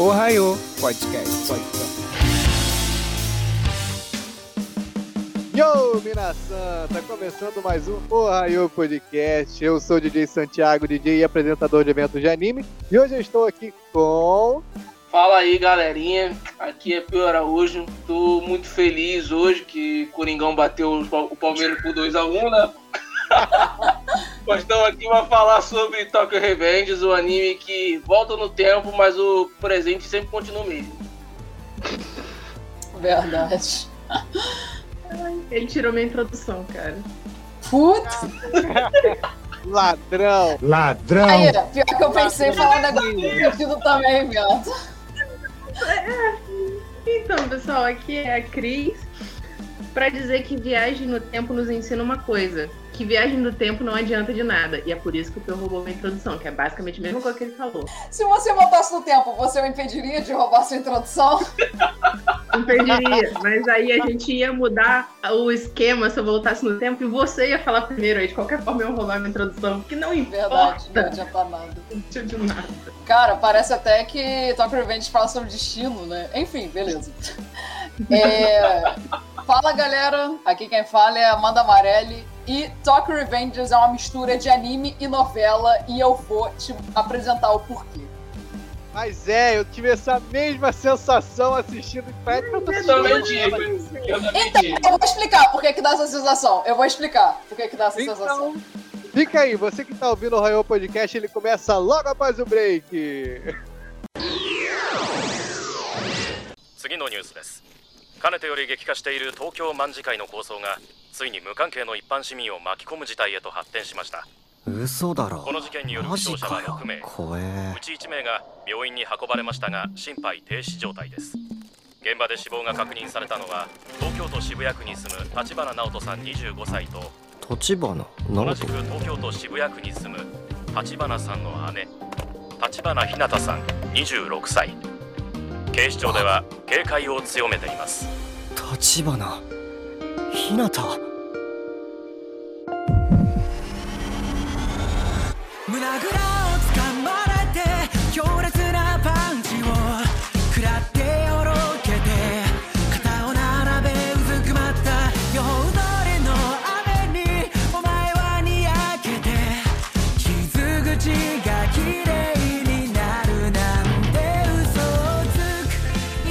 Ohio Podcast. Podcast. Yo, Minasan! Tá começando mais um Ohio Podcast. Eu sou o DJ Santiago, DJ e apresentador de eventos de anime. E hoje eu estou aqui com. Fala aí, galerinha. Aqui é Pio Araújo. Tô muito feliz hoje que Coringão bateu o Palmeiras por 2x1, né? Nós estamos aqui para falar sobre Tokyo Revengers, o anime que volta no tempo, mas o presente sempre continua o mesmo. Verdade. Ele tirou minha introdução, cara. Putz! Ladrão! Ladrão! Aí, pior que eu pensei em falar um negócio divertido também, viado. Então, pessoal, aqui é a Cris para dizer que viagem no tempo nos ensina uma coisa: que viagem no tempo não adianta de nada. E é por isso que o Pio roubou minha introdução, que é basicamente a mesma coisa que ele falou. Se você voltasse no tempo, você o impediria de roubar sua introdução? Impediria, mas aí a gente ia mudar o esquema se eu voltasse no tempo e você ia falar primeiro aí. De qualquer forma, eu roubar minha introdução, que não importa. Verdade, não adianta nada. Não adianta de nada. Cara, parece até que Top Revenge fala sobre destino, né? Enfim, beleza. É... Fala galera, aqui quem fala é Amanda Amarelli e Tokyo Revengers é uma mistura de anime e novela e eu vou te apresentar o porquê. Mas é, eu tive essa mesma sensação assistindo Fred Eu também tive. Eu também Então, tive. eu vou explicar por que que dá essa sensação. Eu vou explicar por que que dá essa sensação. Então, fica aí, você que tá ouvindo o Royal Podcast, ele começa logo após o break. 次のニュースです かねてより激化している東京卍会の構想がついに無関係の一般市民を巻き込む事態へと発展しました。嘘だろ。この事件によるマ負傷者はジかよ6名怖え。うち1名が病院に運ばれましたが心肺停止状態です。現場で死亡が確認されたのは東京都渋谷区に住む立花直人さん25歳と立花？同じく東京都渋谷区に住む立花さんの姉立花ひなたさん26歳警視庁では警戒を強めています。立花。ひなた。胸ぐら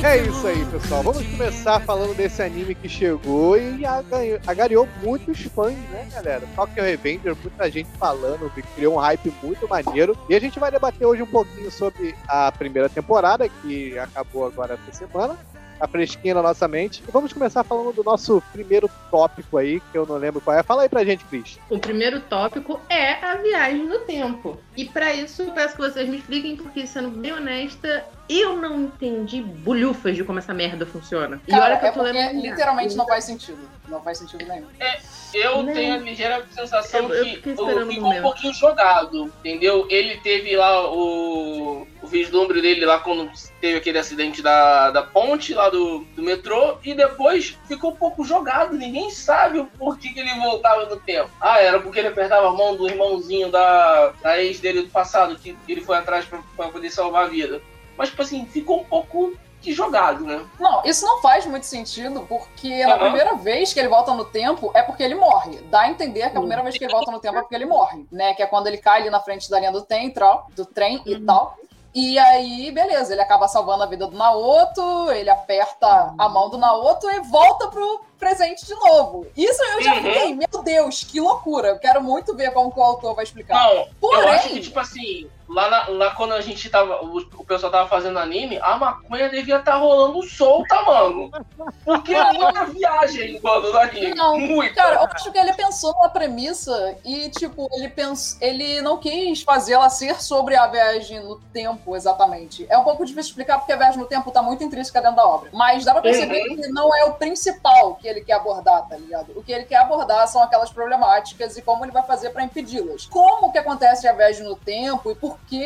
É isso aí, pessoal. Vamos começar falando desse anime que chegou e agariou muitos fãs, né, galera? Tokyo Revenger, muita gente falando, que criou um hype muito maneiro. E a gente vai debater hoje um pouquinho sobre a primeira temporada, que acabou agora essa semana. A fresquinha na nossa mente. E vamos começar falando do nosso primeiro tópico aí, que eu não lembro qual é. Fala aí pra gente, Cris. O primeiro tópico é a viagem no tempo. E pra isso, eu peço que vocês me expliquem, porque, sendo bem honesta, eu não entendi bolhufas de como essa merda funciona. e Cara, olha que é eu tô lendo. literalmente não faz sentido. Não faz sentido nenhum. Eu Não. tenho a ligeira sensação Eu- que eu ficou um meu. pouquinho jogado, entendeu? Ele teve lá o, o vislumbre dele lá quando teve aquele acidente da, da ponte lá do, do metrô e depois ficou um pouco jogado. Ninguém sabe o porquê que ele voltava no tempo. Ah, era porque ele apertava a mão do irmãozinho da, da ex dele do passado, que ele foi atrás pra, pra poder salvar a vida. Mas, tipo assim, ficou um pouco que jogado, né? Não, isso não faz muito sentido, porque na Aham. primeira vez que ele volta no tempo é porque ele morre. Dá a entender que a primeira vez que ele volta no tempo é porque ele morre, né? Que é quando ele cai ali na frente da linha do trem, do trem e tal. E aí, beleza, ele acaba salvando a vida do Naoto, ele aperta a mão do Naoto e volta pro presente de novo. Isso eu já Uhum. fiquei, meu Deus, que loucura. Eu quero muito ver como que o autor vai explicar. Não, Porém- eu acho que, tipo assim, lá, na- lá quando a gente tava. O, o pessoal tava fazendo anime, a maconha devia estar rolando solta, mano. Porque é muita viagem quando no anime. Não, Muita. Cara, eu acho que ele pensou na premissa e, tipo, ele pens... ele não quis fazer ela ser sobre a viagem no tempo, exatamente. É um pouco difícil explicar porque a viagem no tempo tá muito intrínseca dentro da obra. Mas dá pra perceber Uhum. que não é o principal que ele quer abordar, tá ligado? O que ele quer abordar são aquelas problemáticas e como ele vai fazer pra impedi-las. Como que acontece a viagem no tempo e por que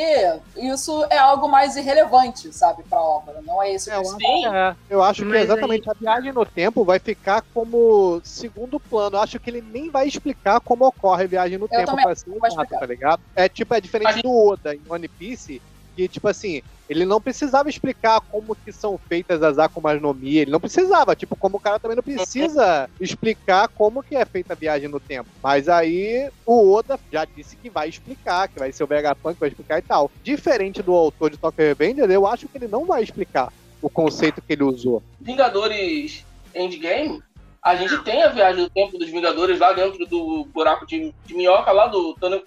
isso é algo mais irrelevante, sabe, pra obra. Não é esse o É, eu principal. acho, é, eu acho que Mas exatamente a viagem no tempo vai ficar como segundo plano. Eu acho que ele nem vai explicar como ocorre a viagem no tempo também pra ser exato, tá ligado? É tipo, é A diferente gente- do Oda em One Piece, que tipo assim, Ele não precisava explicar como que são feitas as Akumas no Mi, ele não precisava, tipo, como o cara também não precisa explicar como que é feita a viagem no tempo. Mas aí o Oda já disse que vai explicar, que vai ser o Vegapunk que vai explicar e tal. Diferente do autor de Tokyo Revenger, eu acho que ele não vai explicar o conceito que ele usou. Vingadores Endgame, a gente tem a viagem do tempo dos Vingadores lá dentro do buraco de, de minhoca, lá do, túnel-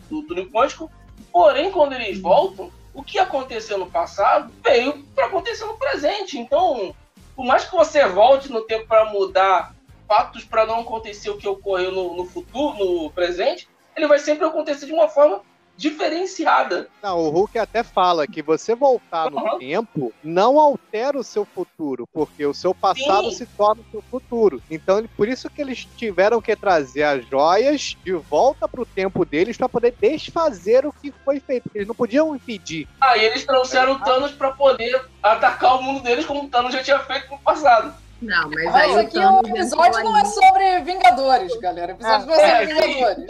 quântico. Porém, quando eles voltam, o que aconteceu no passado veio para acontecer no presente. Então, por mais que você volte no tempo para mudar fatos para não acontecer o que ocorreu no, no futuro, no presente, ele vai sempre acontecer de uma forma diferenciada. Não, o Hulk até fala que você voltar no Uhum. tempo não altera o seu futuro, porque o seu passado Sim. se torna o seu futuro. Então, ele- por isso que eles tiveram que trazer as joias de volta pro tempo deles para poder desfazer o que foi feito. porque Eles não podiam impedir. Aí eles trouxeram o Thanos para poder atacar o mundo deles como o Thanos já tinha feito no passado. Não, mas, Mas aí aqui Thanos o episódio não é sobre Vingadores, galera. O episódio não é É, sobre Vingadores.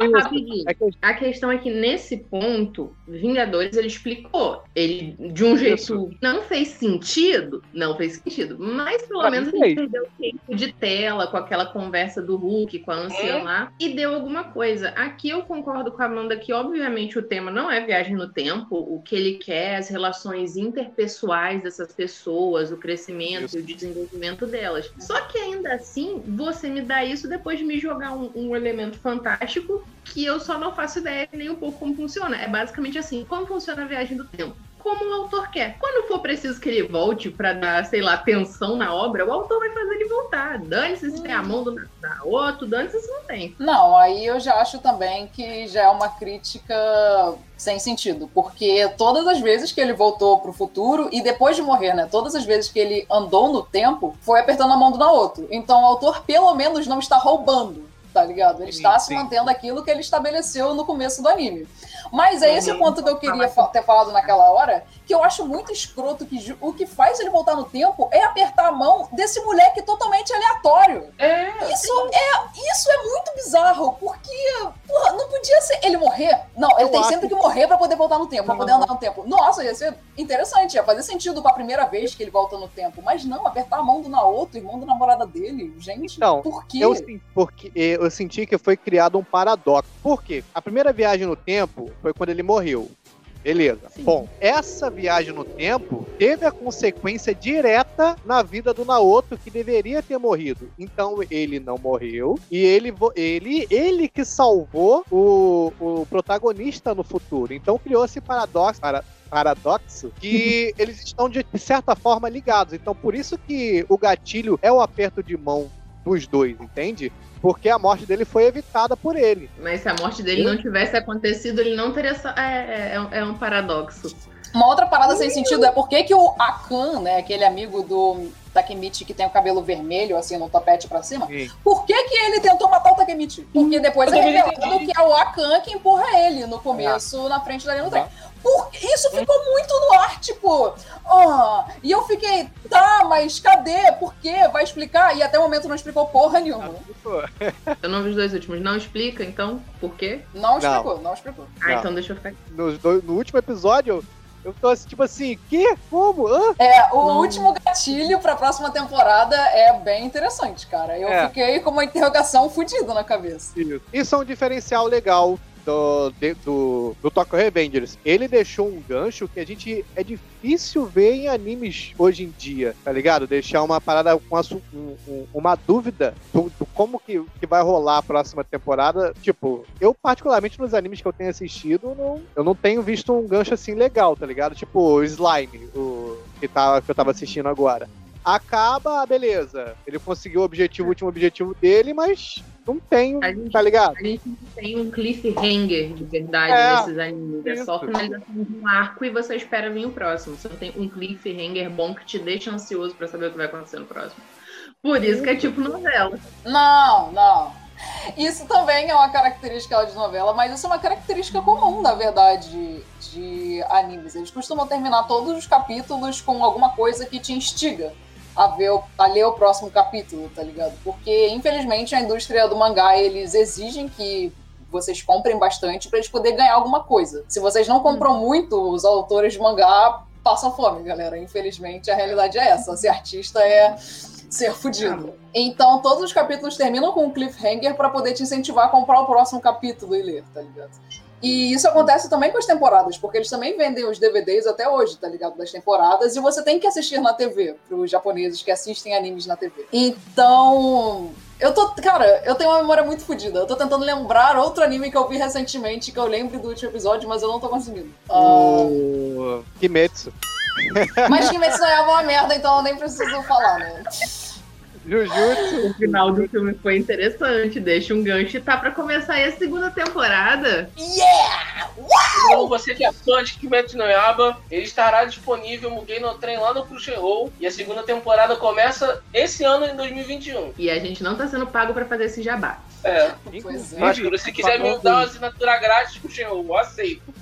Rapidinho. É A questão é que nesse ponto, Vingadores ele explicou. Ele, de um jeito. Não fez sentido? Não fez sentido. Mas pelo menos ele fez. perdeu tempo de tela com aquela conversa do Hulk com a anciã É. lá. E deu alguma coisa. Aqui eu concordo com a Amanda que, obviamente, o tema não é viagem no tempo. O que ele quer, é as relações interpessoais dessas pessoas, o crescimento Isso. e o desenvolvimento delas. Só que ainda assim, você me dá isso depois de me jogar um, um elemento fantástico que eu só não faço ideia nem um pouco como funciona. É basicamente assim: como funciona a viagem do tempo? Como o autor quer. Quando for preciso que ele volte pra dar, sei lá, atenção na obra, o autor vai fazer ele voltar. Dane-se se tem a mão do na outro, dane-se se não tem. Não, aí eu já acho também que já é uma crítica sem sentido, porque todas as vezes que ele voltou pro futuro e depois de morrer, né, todas as vezes que ele andou no tempo, foi apertando a mão do Naoto. Então o autor pelo menos não está roubando, tá ligado? Ele Sim, está se sim. mantendo aquilo que ele estabeleceu no começo do anime. Mas é esse o Uhum. ponto que eu queria fa- ter falado naquela hora, que eu acho muito escroto que o que faz ele voltar no tempo é apertar a mão desse moleque totalmente aleatório. É, Isso é, isso é muito bizarro, porque porra, não podia ser ele morrer. Não, ele Eu tem acho sempre que morrer pra poder voltar no tempo, pra poder andar no tempo. Nossa, ia ser interessante, ia fazer sentido pra primeira vez que ele volta no tempo. Mas não, apertar a mão do Naoto, irmão da namorada dele, gente. Então, por quê? Eu, porque, eu senti que foi criado um paradoxo. Por quê? A primeira viagem no tempo foi quando ele morreu. Beleza. Sim. Bom, essa viagem no tempo teve a consequência direta na vida do Naoto, que deveria ter morrido. Então ele não morreu. E ele, ele, ele que salvou o, o protagonista no futuro. Então criou esse paradoxo. Para, paradoxo que eles estão de certa forma ligados. Então por isso que o gatilho é o aperto de mão dos dois, entende? Porque a morte dele foi evitada por ele. Mas se a morte dele não tivesse acontecido, ele não teria. É, é, é um paradoxo. Uma outra parada sem sentido é por que, que o Akan, né, aquele amigo do Takemichi que tem o cabelo vermelho, assim, no topete pra cima, Sim. por que, que ele tentou matar o Takemichi? Porque depois Eu é não revelado que é o Akan que empurra ele no começo, na frente da linha do trem. Por... Isso ficou muito no ar, tipo. ah, e eu fiquei, tá, mas cadê? Por quê? Vai explicar? E até o momento não explicou porra nenhuma. Eu não vi os dois últimos. Não explica, então, por quê? Não explicou, não, explicou. Ah, Não. então deixa eu ficar. Dois- no último episódio, eu tô assim, tipo assim, que? Como? Hã? É, o Não. último gatilho pra próxima temporada é bem interessante, cara. Eu É. fiquei com uma interrogação fodida na cabeça. Isso. Isso é um diferencial legal do, de- do, do Tokyo Revengers. Ele deixou um gancho que a gente é difícil ver em animes hoje em dia, tá ligado? Deixar uma parada com um- um- uma dúvida do, do como que, que vai rolar a próxima temporada. Tipo, eu particularmente nos animes que eu tenho assistido, não, eu não tenho visto um gancho assim legal, tá ligado? Tipo, o Slime, o que, tá, que eu tava assistindo agora. Acaba, beleza. Ele conseguiu o objetivo, o último objetivo dele, mas não tem, A gente- tá ligado? A gente não tem um cliffhanger de verdade É, nesses animes. É só isso. finalização de um arco e você espera vir o próximo. Você não tem um cliffhanger bom que te deixa ansioso pra saber o que vai acontecer no próximo. Por isso que é tipo novela. Não, não. Isso também é uma característica de novela, mas isso é uma característica comum, na verdade, de animes. Eles costumam terminar todos os capítulos com alguma coisa que te instiga a, ver, a ler o próximo capítulo, tá ligado? Porque, infelizmente, a indústria do mangá, eles exigem que vocês comprem bastante pra eles poderem ganhar alguma coisa. Se vocês não compram muito, os autores de mangá passam fome, galera. Infelizmente, a realidade é essa. Ser artista é ser fudido. Então, todos os capítulos terminam com um cliffhanger pra poder te incentivar a comprar o próximo capítulo e ler, tá ligado? E isso acontece também com as temporadas, porque eles também vendem os DVDs até hoje, tá ligado? Das temporadas, e você tem que assistir na TV, pros japoneses que assistem animes na TV. Então. Eu tô. Cara, eu tenho uma memória muito fodida. Eu tô tentando lembrar outro anime que eu vi recentemente, que eu lembro do último episódio, mas eu não tô conseguindo. Ah, O Kimetsu. mas Kimetsu Yaiba é uma merda, então eu nem preciso falar, né? Jujutsu. O final do filme foi interessante, deixa um gancho e tá pra começar aí a segunda temporada. Yeah! Então, você que é fã de Kimetsu no Yaiba, ele estará disponível Mugen no Trem lá no Crunchyroll. E a segunda temporada começa esse ano, em 2021. E a gente não tá sendo pago pra fazer esse jabá. É. Pois é. Mas se quiser me dar uma assinatura grátis pro Crunchyroll, eu aceito.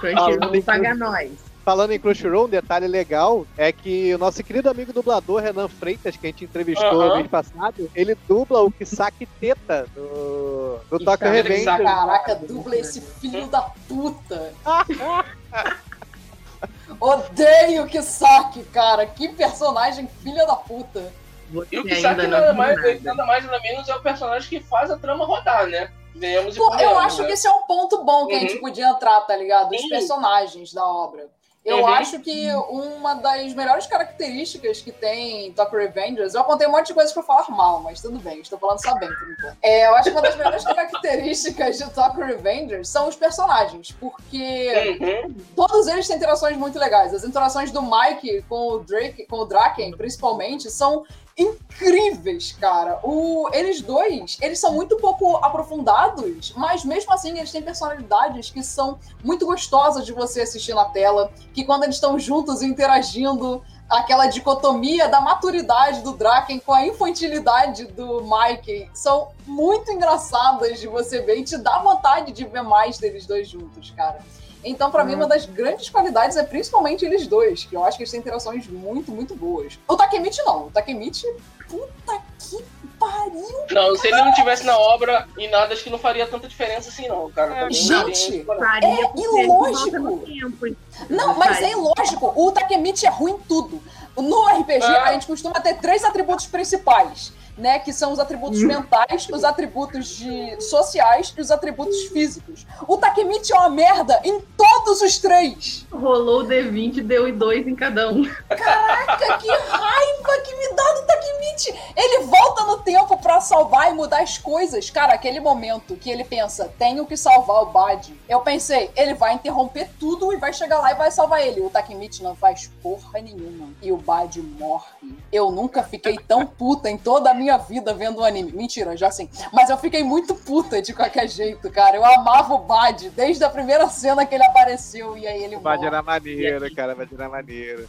Crunchyroll Falando paga nós. Falando em Crunchyroll, um detalhe legal é que o nosso querido amigo dublador Renan Freitas, que a gente entrevistou Aham. mês passado, ele dubla o Kisaki Teta do, do Tokyo Revengers. Kisaki? Caraca, dubla esse filho da puta. Odeio Kisaki, cara. Que personagem filha da puta. Você E o ainda Kisaki nada mais, nada. nada mais nada menos é o personagem que faz a trama rodar, né? E Pô, eu acho né? que esse é um ponto bom que a gente Uhum. podia entrar, tá ligado? Os Sim. personagens da obra. Eu Uhum. acho que uma das melhores características que tem Tokyo Revengers, eu apontei um monte de coisas pra falar mal, mas tudo bem, estou falando só bem por enquanto. É, eu acho que uma das melhores características de Tokyo Revengers são os personagens, porque Uhum. todos eles têm interações muito legais. As interações do Mike com o Drake, com o Draken, principalmente, são incríveis, cara. O, eles dois, eles são muito pouco aprofundados, mas mesmo assim eles têm personalidades que são muito gostosas de você assistir na tela, que quando eles estão juntos interagindo, aquela dicotomia da maturidade do Draken com a infantilidade do Mike são muito engraçadas de você ver e te dá vontade de ver mais deles dois juntos, cara. Então, pra mim, uma das grandes qualidades é principalmente eles dois, que eu acho que eles têm interações muito, muito boas. O Takemichi não. O Takemichi, puta que pariu. Não, se ele não tivesse na obra e nada, acho que não faria tanta diferença assim, não, cara. Também gente, É ele ilógico. tempo. Não, mas é ilógico. O Takemichi é ruim em tudo. No RPG, Ah. a gente costuma ter três atributos principais, né? Que são os atributos mentais, os atributos de sociais e os atributos físicos. O Takemichi é uma merda em todos os três. Rolou o D20 deu e dois em cada um. Caraca, que raiva que me dá do Takemichi! Ele volta no tempo pra salvar e mudar as coisas. Cara, aquele momento que ele pensa, tenho que salvar o Bad. Eu pensei, ele vai interromper tudo e vai chegar lá e vai salvar ele. O Takemichi não faz porra nenhuma. E o Bad morre. Eu nunca fiquei tão puta em toda a minha vida vendo o anime. Mentira, já sim. Mas eu fiquei muito puta de qualquer jeito, cara. Eu amava o Bad desde a primeira cena que ele apareceu e aí ele Vai morre. gerar maneiro, cara, vai gerar maneiro.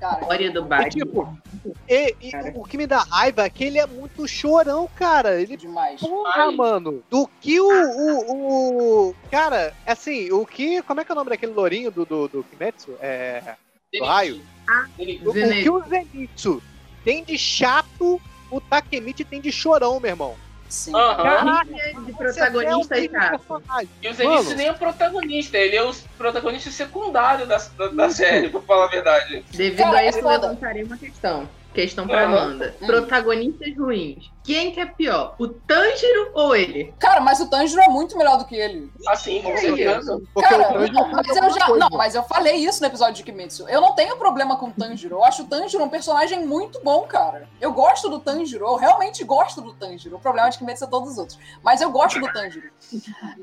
Cara, História do E, Bad. tipo, e, e o que me dá raiva é que ele é muito chorão, cara. Ele demais. Porra, Ai. mano. Do que o, o, o- Cara, assim, o que. Como é que é o nome daquele lourinho do, do, do Kimetsu? É. Do raio? Ele- O, o que o Zenitsu tem de chato, o Takemichi tem de chorão, meu irmão. Sim. Aham. Caraca, de protagonista é e um personagem. E o Zenitsu nem é o protagonista, ele é o protagonista secundário da, da, da série, pra falar a verdade. Devido Cara, a isso, levantarei uma questão. Questão pra Aham. Amanda. Hum. Protagonistas ruins. Quem que é pior? O Tanjiro ou ele? Cara, mas o Tanjiro é muito melhor do que ele. Assim, com certeza. Cara, não, mas eu já. Não, mas eu falei isso no episódio de Kimetsu. Eu não tenho problema com o Tanjiro. Eu acho o Tanjiro um personagem muito bom, cara. Eu gosto do Tanjiro. Eu realmente gosto do Tanjiro. O problema é de Kimetsu é todos os outros. Mas eu gosto do Tanjiro.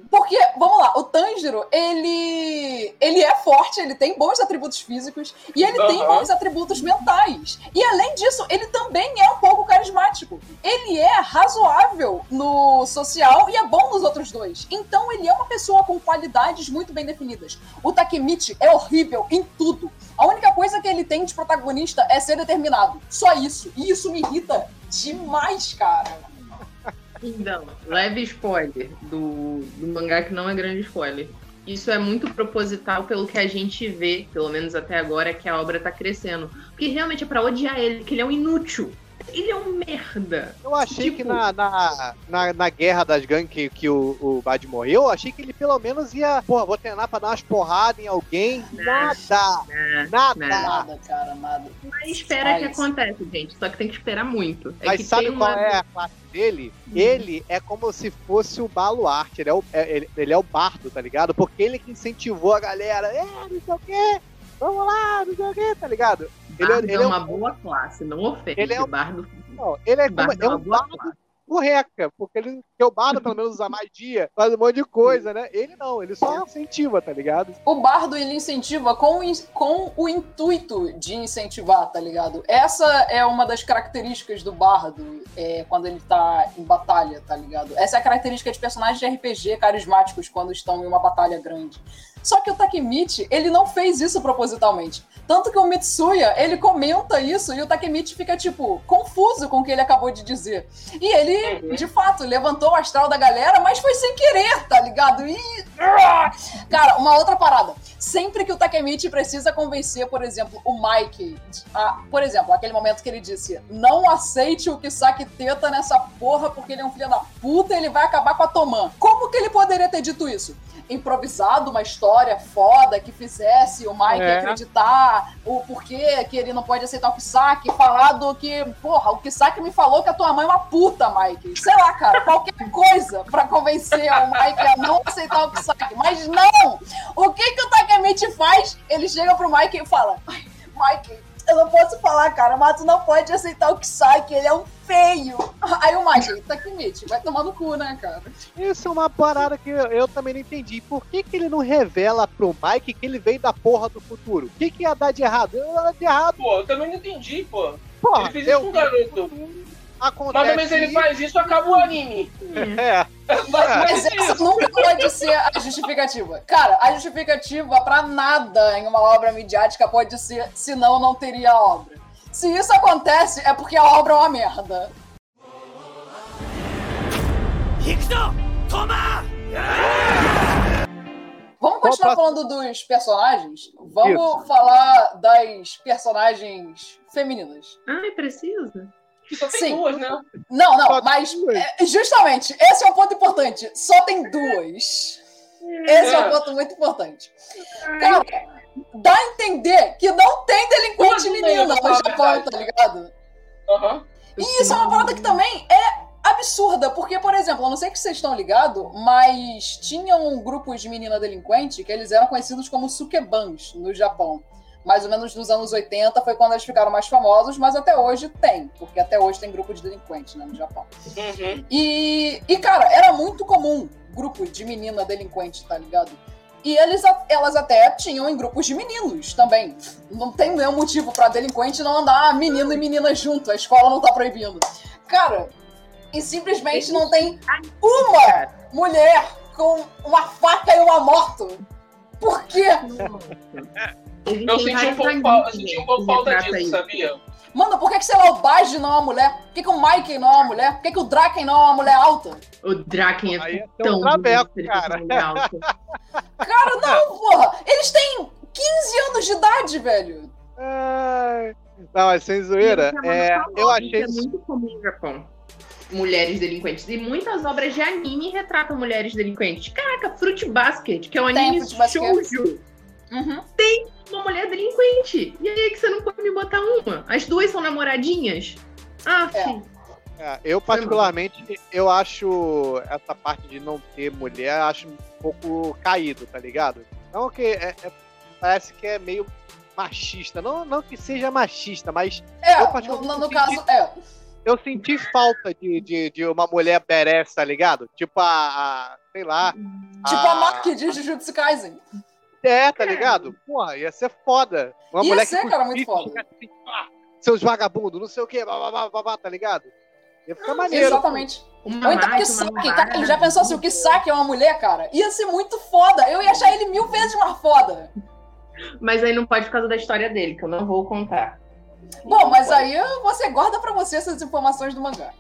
Porque, vamos lá, o Tanjiro, ele. Ele é forte, ele tem bons atributos físicos e ele tem Aham. bons atributos mentais. E além disso, ele também é um pouco carismático. Ele é razoável no social e é bom nos outros dois. Então ele é uma pessoa com qualidades muito bem definidas. O Takemichi é horrível em tudo. A única coisa que ele tem de protagonista é ser determinado. Só isso. E isso me irrita demais, cara. Então, leve spoiler do, do mangá que não é grande spoiler. Isso é muito proposital pelo que a gente vê, pelo menos até agora, que a obra tá crescendo. Porque realmente é pra odiar ele, que ele é um inútil. Ele é um merda. Eu achei Tipo- que na, na, na, na guerra das gangues que, que o, o Bad morreu, eu achei que ele pelo menos ia, porra, vou treinar pra dar umas porradas em alguém. Nada! Nada! Né? Nada, cara, nada. Mas espera que Mas- acontece, gente. Só que tem que esperar muito. É Mas que sabe tem qual uma- é a classe dele? Ele é como se fosse o baluarte, ele é o, é- ele, ele é o bardo, tá ligado? Porque ele que incentivou a galera, é, não sei o quê, vamos lá, não sei o quê, tá ligado? Ele, é- Bardo ele é é, uma um, boa classe, não ofende. Ele é um- Bardo, não, ele é, como, Bardo é uma um boa bardo classe. porreca, porque ele, porque o bardo pelo menos usa magia, faz um monte de coisa, né? Ele não, ele só incentiva, tá ligado? O bardo ele incentiva com, com o intuito de incentivar, tá ligado? Essa é uma das características do bardo é, quando ele tá em batalha, tá ligado? Essa é a característica de personagens de RPG carismáticos quando estão em uma batalha grande. Só que o Takemichi, ele não fez isso propositalmente. Tanto que o Mitsuya, ele comenta isso e o Takemichi fica, tipo, confuso com o que ele acabou de dizer. E ele, Uhum. de fato, levantou o astral da galera, mas foi sem querer, tá ligado? E... Cara, uma outra parada. Sempre que o Takemichi precisa convencer, por exemplo, o Mike, a- por exemplo, aquele momento que ele disse: não aceite o Kisaki teta nessa porra porque ele é um filho da puta e ele vai acabar com a Toman. Como que ele poderia ter dito isso? Improvisado uma história foda que fizesse o Mike É. acreditar o porquê que ele não pode aceitar o Kisaki, falado que, porra, o Kisaki me falou que a tua mãe é uma puta, Mike. Sei lá, cara, qualquer coisa pra convencer o Mike a não aceitar o Kisaki. Mas não! O que que o Takemichi faz? Ele chega pro Mike e fala: "Ai, Mike, eu não posso falar, cara, mas tu não pode aceitar o Kisaki, ele é um feio. Aí o Mike, Takemichi, vai tomar no cu, né, cara? Isso é uma parada que eu, eu também não entendi. Por que, que ele não revela pro Mike que ele veio da porra do futuro? O que, que ia dar de errado? Eu ia dar de errado, Pô, eu também não entendi, pô. porra. Ele fez isso eu, com o garoto. Acontece mas, mas ele faz isso, acaba o anime. Uhum. É. Mas, mas é isso nunca pode ser a justificativa. Cara, a justificativa para nada em uma obra midiática pode ser, senão não teria a obra. Se isso acontece, é porque a obra é uma merda. Vamos continuar falando dos personagens? Vamos isso. falar das personagens femininas. Ai, precisa? Só tem Sim. duas, né? Não, não, mas é, justamente, esse é um ponto importante. Só tem duas. Esse é um É. ponto muito importante. Cara, dá a entender que não tem delinquente menina meninas, no Japão, tá ligado? Aham. E isso é uma parada que também é absurda, porque, por exemplo, eu não sei que vocês estão ligados, mas tinham um grupo de menina delinquente que eles eram conhecidos como sukebans no Japão. Mais ou menos nos anos 80 foi quando eles ficaram mais famosos, mas até hoje tem, porque até hoje tem grupo de delinquente né, no Japão. Uhum. E, e, cara, era muito comum grupo de menina delinquente, tá ligado? E eles, elas até tinham em grupos de meninos também. Não tem nenhum motivo pra delinquente não andar menino e menina junto. A escola não tá proibindo. Cara, e simplesmente não tem uma mulher com uma faca e uma moto. Por quê? Eu senti um pouco, eu senti um pouco falta disso, sabia? Mano, por que, que sei lá, o Baji não é uma mulher? Por que, que o Mikey não é uma mulher? Por que, que o Draken não é uma mulher alta? O Draken Aí é é um tão bonito, ele cara. Cara, não, porra! Eles têm 15 anos de idade, velho! Ai. Não, mas sem zoeira, é é, eu isso achei é muito comum no Japão. Mulheres delinquentes. E muitas obras de anime retratam mulheres delinquentes. Caraca, Fruit Basket, que é um Tem anime Fruit Basket. Uhum. Uma mulher delinquente. E aí que você não pode me botar uma? As duas são namoradinhas? Ah, É. sim. É, eu particularmente, eu acho essa parte de não ter mulher, acho um pouco caído, tá ligado? Não que é- é- parece que é meio machista, não, não que seja machista, mas É, Eu no, particularmente no- no senti- caso, é. eu senti falta de, de, de uma mulher badass, tá ligado? Tipo a, a- sei lá. Tipo a Mark de Jujutsu Kaisen. É, tá ligado? Porra, ia ser foda. Uma Ia mulher ser, que cara, muito foda. assim, seus vagabundos, não sei o que, babá, babá, tá ligado? Ia ficar maneiro. Exatamente. Uma Ou então o Mike, Kisaki, cara, ele já pensou se o Kisaki é uma mulher, cara? Ia ser muito foda. Eu ia achar ele mil vezes mais foda. Mas aí não pode por causa da história dele, que eu não vou contar. Bom, mas aí você guarda pra você essas informações do mangá.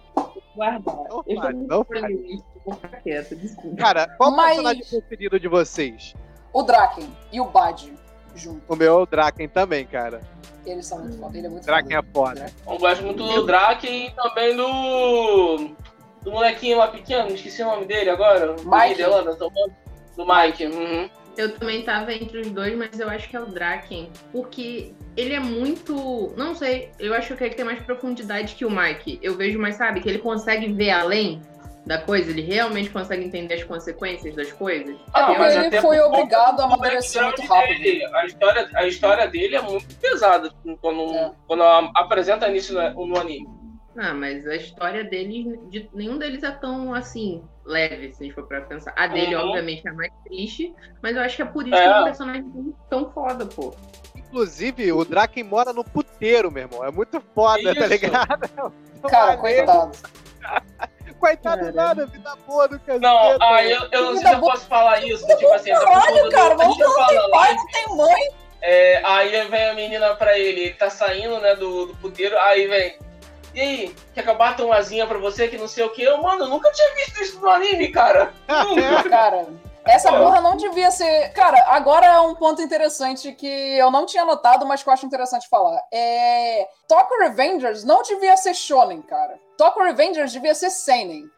Guardar. Não Eu faz, não quieta, desculpa. Cara, qual o Mas- personagem preferido de vocês? O Draken e o Bad junto. O meu é o Draken também, cara. Eles são muito foda, ele é muito Draken foda. é foda. Eu gosto muito do Draken e também do. Do molequinho lá pequeno, esqueci o nome dele agora. Mike. Bom? Do Mike. Uhum. Eu também tava entre os dois, mas eu acho que é o Draken. Porque ele é muito. Não sei, eu acho que ele tem mais profundidade que o Mike. Eu vejo mais, sabe, que ele consegue ver além da coisa, ele realmente consegue entender as consequências das coisas. Ah, porque mas ele até foi obrigado a amadurecer muito rápido. dele. A história, a história dele é muito pesada quando, É. quando apresenta nisso no, no anime. Ah, mas a história deles, de- nenhum deles é tão assim, leve, se a gente for pra pensar. A dele, Uhum. obviamente, é a mais triste, mas eu acho que é por isso É. que é um personagem tão foda, pô. Inclusive, o Draken mora no puteiro, meu irmão. É muito foda, tá Isso. ligado? Cara, Maneiro. coitado. Coitado Cara. nada, vida boa do cacete. Não, ah, eu, eu não sei se eu posso falar isso. Tipo assim, Caralho, quando cara, a mas gente não fala tem pai, não tem mãe. é, aí vem a menina pra ele, ele tá saindo, né, do, do puteiro, aí vem. E aí, quer que eu bata uma asinha pra você que não sei o que? Eu, mano, eu nunca tinha visto isso no anime, cara. Nunca. Cara, essa porra não devia ser. Cara, agora é um ponto interessante que eu não tinha notado, mas que eu acho interessante falar. É. Tokyo Revengers não devia ser Shonen, cara. Tokyo Revengers devia ser Seinen.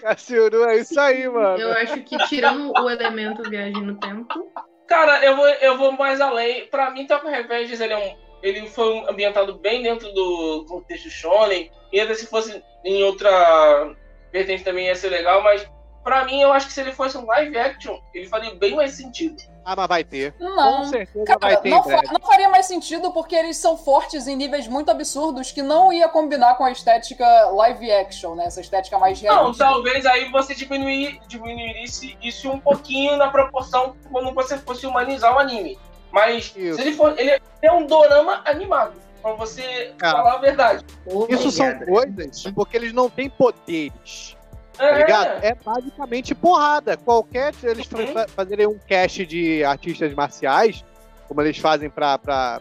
Cassiuru, é isso aí, mano. Eu acho que tirando o elemento viagem no tempo, Cara, eu vou, eu vou mais além. Pra mim, Tokyo Revengers, ele é um. Ele foi ambientado bem dentro do contexto shonen. E ainda se fosse em outra vertente também ia ser legal, mas pra mim eu acho que se ele fosse um live action, ele faria bem mais sentido. Ah, mas vai ter. Com Não. certeza Cara, vai ter não, fa- não faria mais sentido porque eles são fortes em níveis muito absurdos que não ia combinar com a estética live action, né? Essa estética mais Não, realista. talvez aí você diminuir, diminuísse isso um pouquinho na proporção quando você fosse humanizar o anime. Mas Isso. se ele for. Ele é um dorama animado. Pra você Ah. falar a verdade. Isso são coisas porque eles não têm poderes, tá É, ligado? É basicamente porrada. Qualquer. Eles Uhum. fa- fazerem um cast de artistas marciais, como eles fazem pra, pra,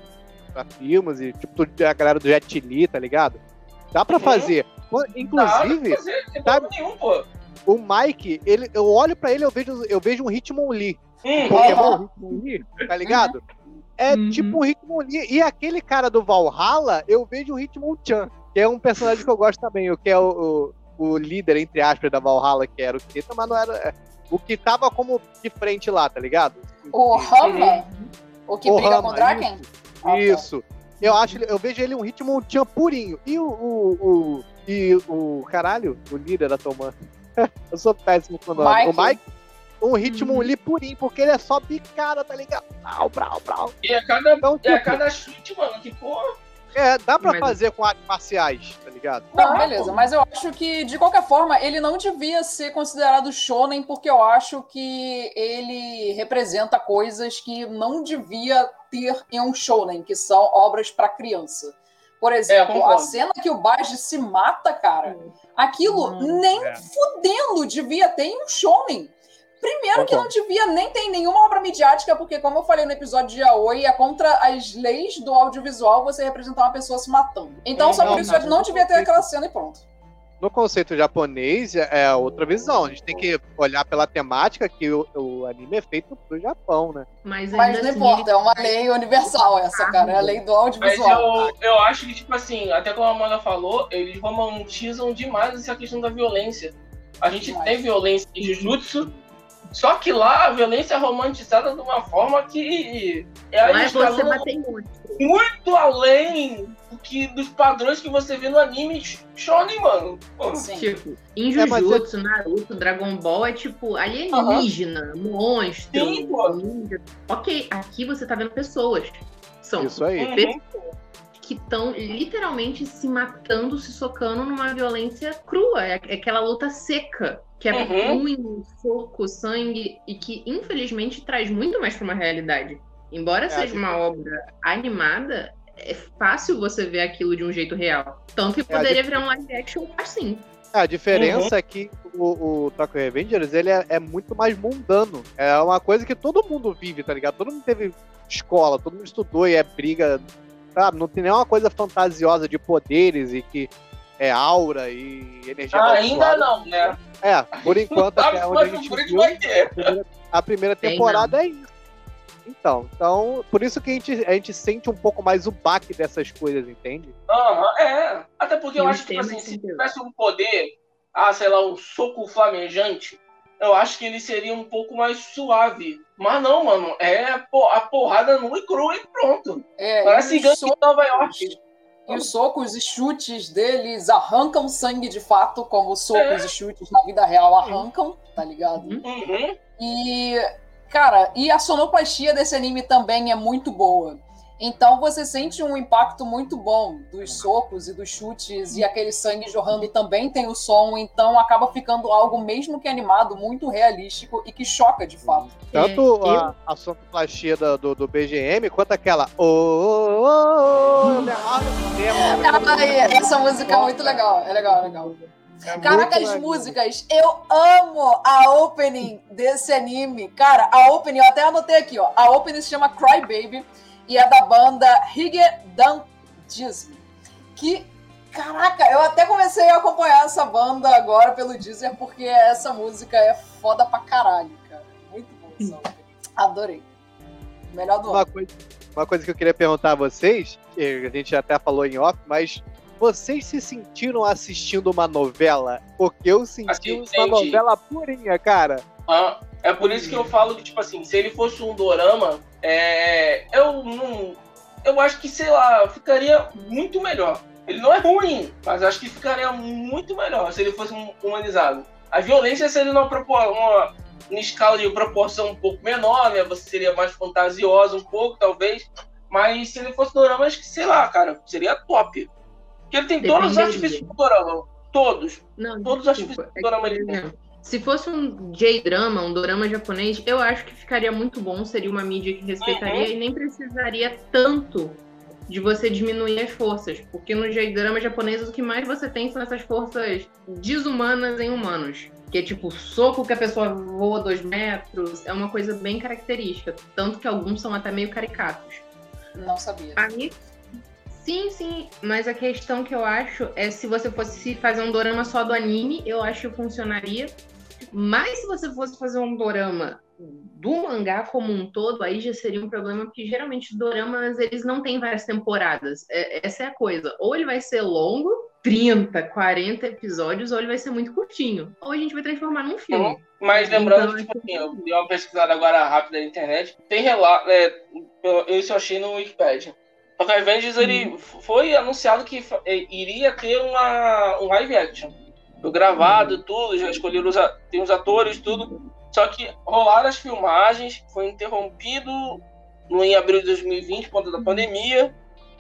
pra filmes, e tipo a galera do Jet Li, tá ligado? Dá pra Uhum. fazer. Dá Inclusive, pra fazer, sabe- nenhum, pô. o Mike, ele, eu olho pra ele eu vejo, eu vejo um Hitmonlee. Hum, Pokémon Hitmonlee, tá ligado? É Uhum. tipo um Hitmonlee. E aquele cara do Valhalla, eu vejo um Hitmonchan, que é um personagem que eu gosto também, que é o, o, o líder, entre aspas, da Valhalla, que era o Keta, mas não era. é, O que tava como de frente lá, tá ligado? O Rama, o que O briga Rama, com o Draken? Ah, tá. Isso. Eu acho, ele- eu vejo ele um Hitmonchan purinho. E o, o, o- e o caralho, o líder da Toman. eu sou péssimo com o nome. O Mike, um Hitmonlee purinho, porque ele é só picada, tá ligado? Brau, brau, brau. E a cada, Então, e a tipo, cada chute, mano, que porra. é, dá pra Mas- fazer com artes marciais, ligado? Não, Ah, beleza, pô. mas eu acho que, de qualquer forma, ele não devia ser considerado shonen, porque eu acho que ele representa coisas que não devia ter em um shonen, que são obras pra criança. Por exemplo, a concordo. cena que o Baji se mata, cara, aquilo Hum, nem é. fudendo devia ter em um shonen. Primeiro que não devia nem ter nenhuma obra midiática, porque, como eu falei no episódio de Aoi, é contra as leis do audiovisual você representar uma pessoa se matando. Então, Hum, só não, por isso mas não no devia ter aquela cena e pronto. No conceito japonês é é outra visão. A gente tem que olhar pela temática que o, o anime é feito pro Japão, né? Mas Mas não assim, importa, é uma lei universal essa, cara. É a lei do Mas audiovisual. eu, eu acho que, tipo assim, até como a Amanda falou, eles romantizam demais essa questão da violência. A gente Demais. tem violência em Jujutsu, só que lá a violência é romantizada de uma forma que é lá é você bater monstro. muito além do que, dos padrões que você vê no anime shonen, mano. Sim. Tipo, em mas Jujutsu, Naruto, Dragon Ball é tipo alienígena, monstro, Sim, pô. ninja. Ok, aqui você tá vendo pessoas. São Isso aí. Uhum. que estão literalmente se matando, se socando numa violência crua. É é aquela luta seca, que é Uhum. punho, soco, sangue, e que infelizmente traz muito mais pra uma realidade. Embora seja uma obra animada, é fácil você ver aquilo de um jeito real. Tanto que É, poderia dif- virar um live action assim. É, a diferença é que o, o Tokyo Revengers ele é, é muito mais mundano. É uma coisa que todo mundo vive, tá ligado? Todo mundo teve escola, todo mundo estudou e é briga, sabe? Não tem nenhuma coisa fantasiosa de poderes e que é aura e energia Ah, ainda não, né? É, por enquanto, até onde a gente viu, a primeira Tem temporada é isso. Então, então, por isso que a gente, a gente sente um pouco mais o baque dessas coisas, entende? Aham, é. Até porque eu E acho que, tipo assim, se tivesse um poder, ah, sei lá, um soco flamejante, eu acho que ele seria um pouco mais suave. Mas não, mano, é a porrada nua e crua e pronto. É, Parece gangue de Nova York. E os socos e chutes deles arrancam sangue de fato, como os socos É. e chutes na vida real arrancam, tá ligado? Uhum. E, cara, e a sonoplastia desse anime também é muito boa. Então você sente um impacto muito bom dos socos e dos chutes, e aquele sangue jorrando também tem o som, então acaba ficando algo, mesmo que animado, muito realístico e que choca de fato. Tanto É, a, a sonoplastia do, do, do BGM, quanto aquela. Oh, oh, oh, oh, Ai, essa música é muito legal, é legal, é legal. Caraca, as músicas, eu amo a opening desse anime. Cara, a opening, eu até anotei aqui, ó. A opening se chama Cry Baby e é da banda Hige Dan Disney. Que, caraca, eu até comecei a acompanhar essa banda agora pelo Deezer porque essa música é foda pra caralho, cara. Muito bom essa. Adorei. Melhor do ano. Uma coisa, uma coisa que eu queria perguntar a vocês, que a gente até falou em off, mas vocês se sentiram assistindo uma novela? Porque eu senti Assim, uma novela purinha, cara. Ah, é por isso que eu falo que, tipo assim, se ele fosse um dorama, é, eu não. Eu acho que, sei lá, ficaria muito melhor. Ele não é ruim, mas acho que ficaria muito melhor se ele fosse um- humanizado. A violência seria numa, uma, uma escala de proporção um pouco menor, né? Você seria mais fantasiosa um pouco, talvez. Mas se ele fosse dorama, acho que, sei lá, cara, seria top. Porque ele tem todos os artifícios do dorama. Todos. Não, Todos os artifícios do é dorama por ele tem. Se fosse um J-drama, um dorama japonês, eu acho que ficaria muito bom, seria uma mídia que respeitaria Uhum. e nem precisaria tanto de você diminuir as forças. Porque no J-drama japonês o que mais você tem são essas forças desumanas em humanos. Que é tipo soco que a pessoa voa dois metros, é uma coisa bem característica. Tanto que alguns são até meio caricatos. Não sabia. A mim- Sim, sim, mas a questão que eu acho é se você fosse fazer um dorama só do anime, eu acho que funcionaria. Mas se você fosse fazer um dorama do mangá como um todo, aí já seria um problema, porque geralmente os doramas eles não têm várias temporadas. É- essa é a coisa. Ou ele vai ser longo, 30, 40 episódios, ou ele vai ser muito curtinho. Ou a gente vai transformar num filme. Mas lembrando, Então, tipo acho assim, eu dei uma pesquisada agora rápida na internet. Tem relato. É, eu- achei no Wikipedia. O Avengers ele foi anunciado que é, iria ter uma, um live action. Foi gravado, tudo, já escolheram os, tem os atores, tudo. Só que rolaram as filmagens, foi interrompido no, em abril de 2020, por conta da pandemia.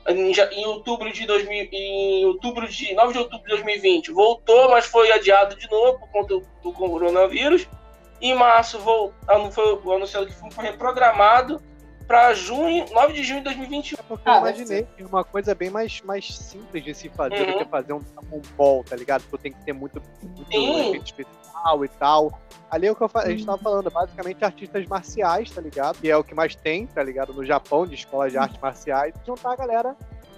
Em, em outubro de 2000, em outubro de 9 de outubro de 2020 voltou, mas foi adiado de novo por conta do, do coronavírus. Em março vol, anu- foi anunciado que foi reprogramado para junho, 9 de junho de 2021. Porque Ah, eu imaginei que uma coisa bem mais, mais simples de se fazer do Uhum. que fazer um Dragon Ball, tá ligado? Tu tem que ter muito, muito especial e tal. Ali é o que eu a gente tava falando, basicamente artistas marciais, tá ligado? Que é o que mais tem, tá ligado? No Japão, de escola de artes marciais, juntar a galera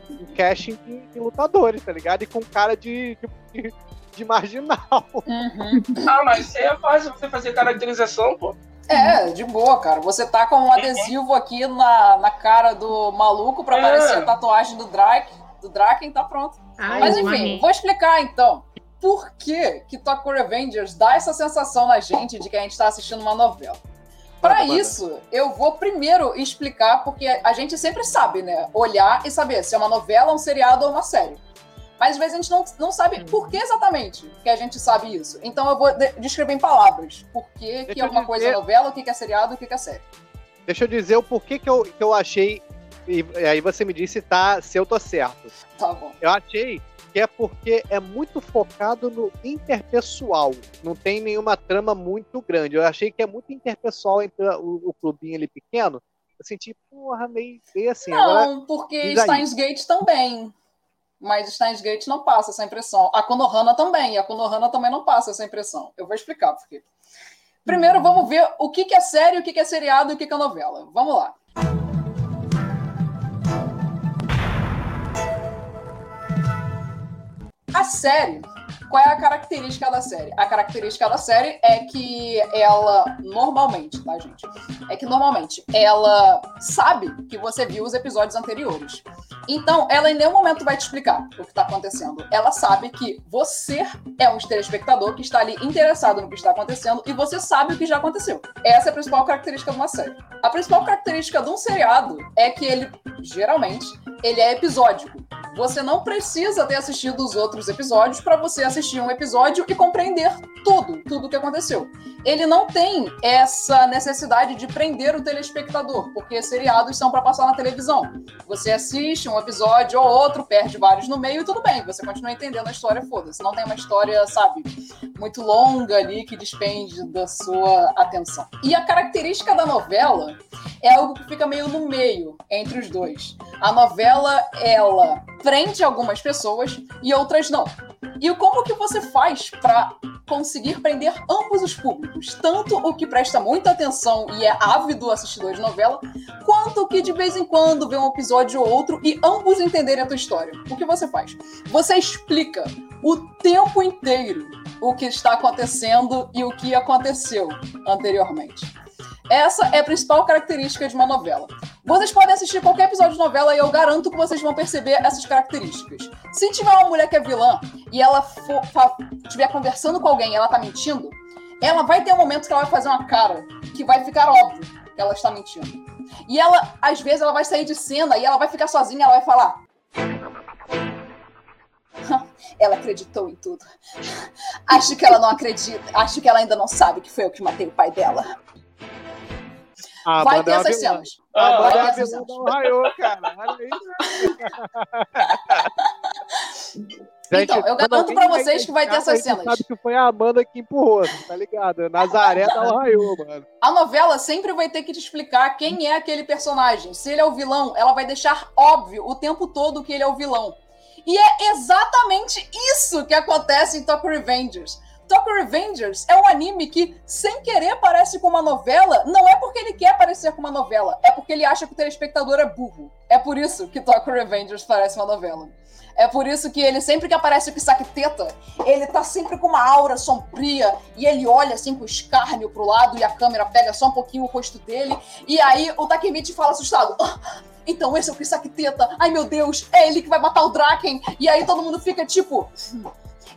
em casting de, de lutadores, tá ligado? E com cara de, de, de marginal. Uhum. Ah, mas isso aí é fácil você fazer caracterização, pô. É, de boa, cara. Você tá com um adesivo aqui na, na cara do maluco pra É. aparecer a tatuagem do Drake, do Draken, tá pronto. Ai, Mas enfim, vou explicar então. Por que que Tokyo Revengers dá essa sensação na gente de que a gente tá assistindo uma novela? Para isso, eu vou primeiro explicar, porque a gente sempre sabe, né? Olhar e saber se é uma novela, um seriado ou uma série. Mas às vezes a gente não, não sabe por que exatamente que a gente sabe isso. Então eu vou de- descrever em palavras. Por que, que Deixa eu alguma coisa é dizer- novela, o que que é seriado e o que que é série. Deixa eu dizer o porquê que eu, que eu achei. E aí você me disse tá, se eu tô certo. Tá bom. Eu achei que é porque é muito focado no interpessoal. Não tem nenhuma trama muito grande. Eu achei que é muito interpessoal entre o, o clubinho ali pequeno. Eu senti, porra, meio, meio assim. Agora, Não, porque diz aí. Steins Gate também. Mas Steins Gate não passa essa impressão. A Konohana também. A Konohana também não passa essa impressão. Eu vou explicar por quê. Primeiro, vamos ver o que é série, o que é seriado e o que é novela. Vamos lá. A série qual é a característica da série? A característica da série é que ela, normalmente, tá, gente? É que normalmente ela sabe que você viu os episódios anteriores. Então, ela em nenhum momento vai te explicar o que está acontecendo. Ela sabe que você é um telespectador que está ali interessado no que está acontecendo e você sabe o que já aconteceu. Essa é a principal característica de uma série. A principal característica de um seriado é que ele, geralmente, ele é episódico. Você não precisa ter assistido os outros episódios para você assistir um episódio e compreender tudo, tudo o que aconteceu. Ele não tem essa necessidade de prender o telespectador, porque seriados são para passar na televisão. Você assiste um episódio ou outro, perde vários no meio e tudo bem, você continua entendendo a história, foda-se. Não tem uma história, sabe, muito longa ali que despende da sua atenção. E a característica da novela é algo que fica meio no meio entre os dois. A novela, ela prende algumas pessoas e outras não. E como que você faz para conseguir prender ambos os públicos? Tanto o que presta muita atenção e é ávido assistidor de novela, quanto o que de vez em quando vê um episódio ou outro e ambos entenderem a tua história. O que você faz? Você explica o tempo inteiro o que está acontecendo e o que aconteceu anteriormente. Essa é a principal característica de uma novela. Vocês podem assistir qualquer episódio de novela e eu garanto que vocês vão perceber essas características. Se tiver uma mulher que é vilã e ela estiver conversando com alguém e ela tá mentindo, ela vai ter um momento que ela vai fazer uma cara que vai ficar óbvio que ela está mentindo. E ela, às vezes, ela vai sair de cena e ela vai ficar sozinha, ela vai falar. Ela acreditou em tudo. Acho que ela não acredita. Acho que ela ainda não sabe que foi eu que matei o pai dela. Ah, Vai ter é essas vilã. cenas. A Ah, vai é vilã do Raio, cara. Olha isso. Então, eu garanto pra vai vocês que vai ter essas a gente cenas. sabe que foi a Amanda que empurrou, tá ligado? Nazaré da Ohio, mano. A novela sempre vai ter que te explicar quem é aquele personagem. Se ele é o vilão, ela vai deixar óbvio o tempo todo que ele é o vilão. E é exatamente isso que acontece em Tokyo Revengers. Tokyo Revengers é um anime que, sem querer, parece com uma novela. Não é porque ele quer parecer com uma novela, é porque ele acha que o telespectador é burro. É por isso que Tokyo Revengers parece uma novela. É por isso que ele, sempre que aparece o Kisaki Teta, ele tá sempre com uma aura sombria e ele olha assim com escárnio pro lado e a câmera pega só um pouquinho o rosto dele. E aí o Takemichi fala assustado. "Ah, então esse é o Kisaki Teta. Ai meu Deus, é ele que vai matar o Draken. E aí todo mundo fica tipo. "Hum."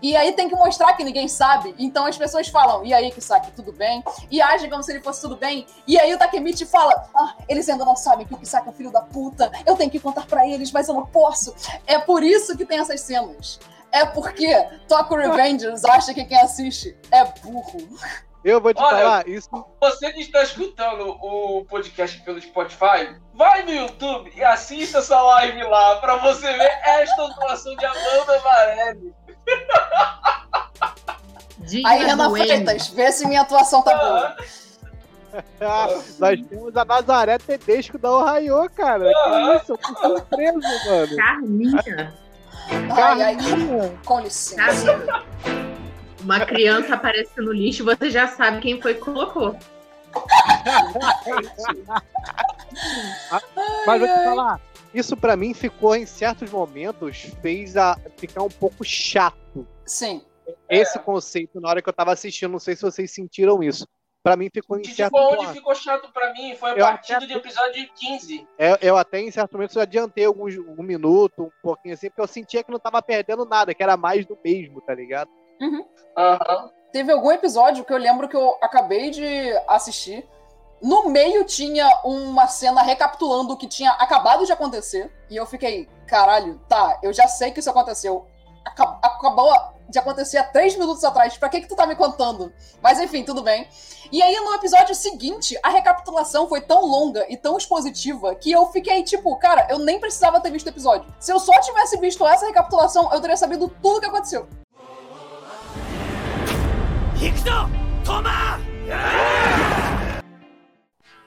E aí tem que mostrar que ninguém sabe. Então as pessoas falam, e aí, Kisaki, tudo bem? E agem como se ele fosse tudo bem. E aí o Takemichi fala, ah, eles ainda não sabem que o Kisaki é filho da puta. Eu tenho que contar pra eles, mas eu não posso. É por isso que tem essas cenas. É porque Tokyo Revengers acha que quem assiste é burro. Eu vou te Olha, falar, isso Você que está escutando o podcast pelo Spotify, vai no YouTube e assista essa live lá pra você ver esta atuação de Amanda Varelli. Digna Aí, Renan. Freitas, vê se minha atuação tá boa. Ah, nós temos a Nazaré Tedesco da Ohio, cara. Que isso, eu tô surpreso, mano. Carminha. Ai, ai, Carminha. com licença. Carminha. Uma criança aparece no lixo, você já sabe quem foi que colocou. Mas vou te falar, isso pra mim ficou em certos momentos, fez a ficar um pouco chato. Sim. Esse conceito na hora que eu tava assistindo, não sei se vocês sentiram isso. Pra mim ficou em Que certo ficou onde ficou chato pra mim foi a Eu partir até- do episódio 15. Eu, eu até em certo momento adiantei alguns um minuto, um pouquinho assim, porque eu sentia que não tava perdendo nada, que era mais do mesmo, tá ligado? Aham. Teve algum episódio que eu lembro que eu acabei de assistir. No meio tinha uma cena recapitulando o que tinha acabado de acontecer. E eu fiquei, caralho, tá, eu já sei que isso aconteceu. Acab acabou de acontecer há três minutos atrás. Pra que, que tu tá me contando? Mas enfim, tudo bem. E aí, no episódio seguinte, a recapitulação foi tão longa e tão expositiva que eu fiquei tipo, cara, eu nem precisava ter visto o episódio. Se eu só tivesse visto essa recapitulação, eu teria sabido tudo o que aconteceu. Hikuto! Toma!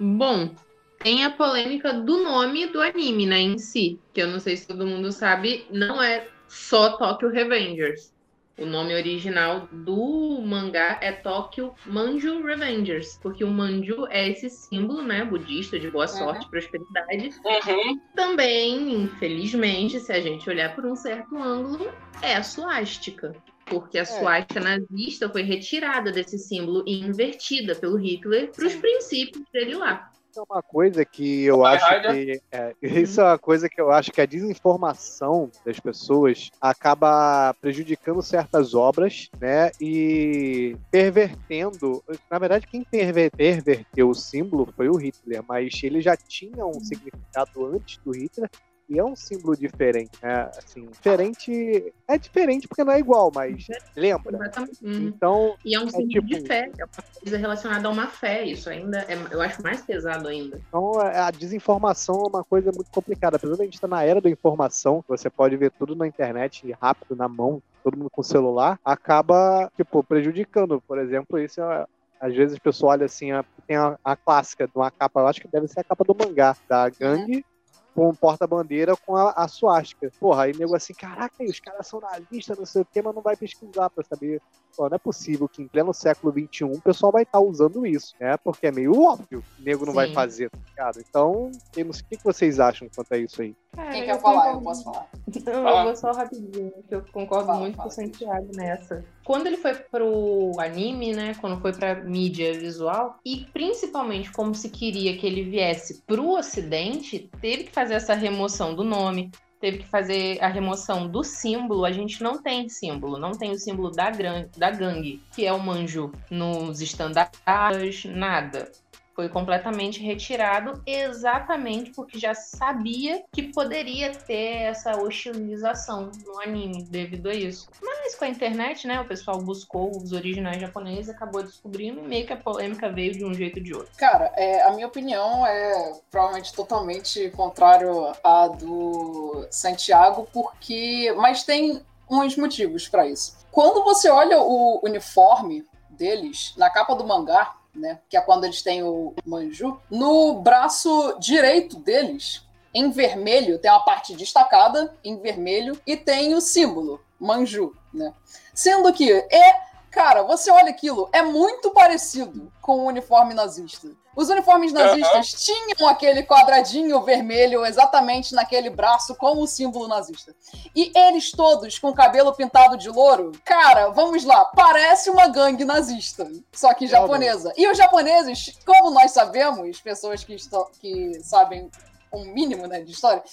Bom, tem a polêmica do nome do anime, né, em si. Que eu não sei se todo mundo sabe, não é só Tokyo Revengers. O nome original do mangá é Tokyo Manju Revengers, porque o Manju é esse símbolo, né, budista de boa sorte, prosperidade. Uhum. Também, infelizmente, se a gente olhar por um certo ângulo, é a suástica. Porque a suástica nazista foi retirada desse símbolo e invertida pelo Hitler para os princípios dele lá. Isso é uma coisa que eu Vai, acho que. é, isso é uma coisa que eu acho que a desinformação das pessoas acaba prejudicando certas obras, né? E pervertendo. Na verdade, quem perver- perverteu o símbolo foi o Hitler, mas ele já tinha um significado antes do Hitler. E é um símbolo diferente, né? Assim, diferente. É diferente porque não é igual, mas lembra. Exatamente. Uhum. Então, E é um símbolo tipo- de fé, é uma coisa relacionada a uma fé. Isso ainda é, eu acho mais pesado ainda. Então, a desinformação é uma coisa muito complicada. Apesar de a gente estar na era da informação, você pode ver tudo na internet rápido, na mão, todo mundo com celular, acaba, tipo, prejudicando. Por exemplo, isso é. Às vezes o pessoal olha assim, a- tem a, a clássica de uma capa, eu acho que deve ser a capa do mangá, da gangue, com porta-bandeira com a, a suástica. Porra, aí nego assim, caraca, aí os caras são nazistas, não sei o que, mas não vai pesquisar pra saber. Pô, não é possível que em pleno século XXI o pessoal vai estar usando isso, né? Porque é meio óbvio que o nego não vai Sim. fazer, tá ligado? Então, eu não sei o que vocês acham quanto a isso aí. Quem quer falar? Eu posso falar. Eu Fala. vou só rapidinho, que eu concordo Fala, muito fala. com o Santiago nessa. Quando ele foi pro anime, né? Quando foi pra mídia visual, e principalmente como se queria que ele viesse pro ocidente, teve que fazer essa remoção do nome, teve que fazer a remoção do símbolo. A gente não tem símbolo, não tem o símbolo da, gran- da gangue, que é o manju, nos estandartes, nada foi completamente retirado exatamente porque já sabia que poderia ter essa hostilização no anime devido a isso. Mas com a internet, né, o pessoal buscou os originais japoneses, acabou descobrindo e meio que a polêmica veio de um jeito ou de outro. Cara, é, a minha opinião é provavelmente totalmente contrário à do Santiago, porque. Mas tem uns motivos pra isso. Quando você olha o uniforme deles na capa do mangá, né? Que é quando eles têm o manju, no braço direito deles, em vermelho, tem uma parte destacada em vermelho e tem o símbolo manju, né? Sendo que é Cara, você olha aquilo, é muito parecido com o uniforme nazista. Os uniformes nazistas tinham aquele quadradinho vermelho exatamente naquele braço com o símbolo nazista. E eles todos com o cabelo pintado de louro, cara, vamos lá, parece uma gangue nazista, só que japonesa. E os japoneses, como nós sabemos, pessoas que, estão, que sabem um mínimo né, de história,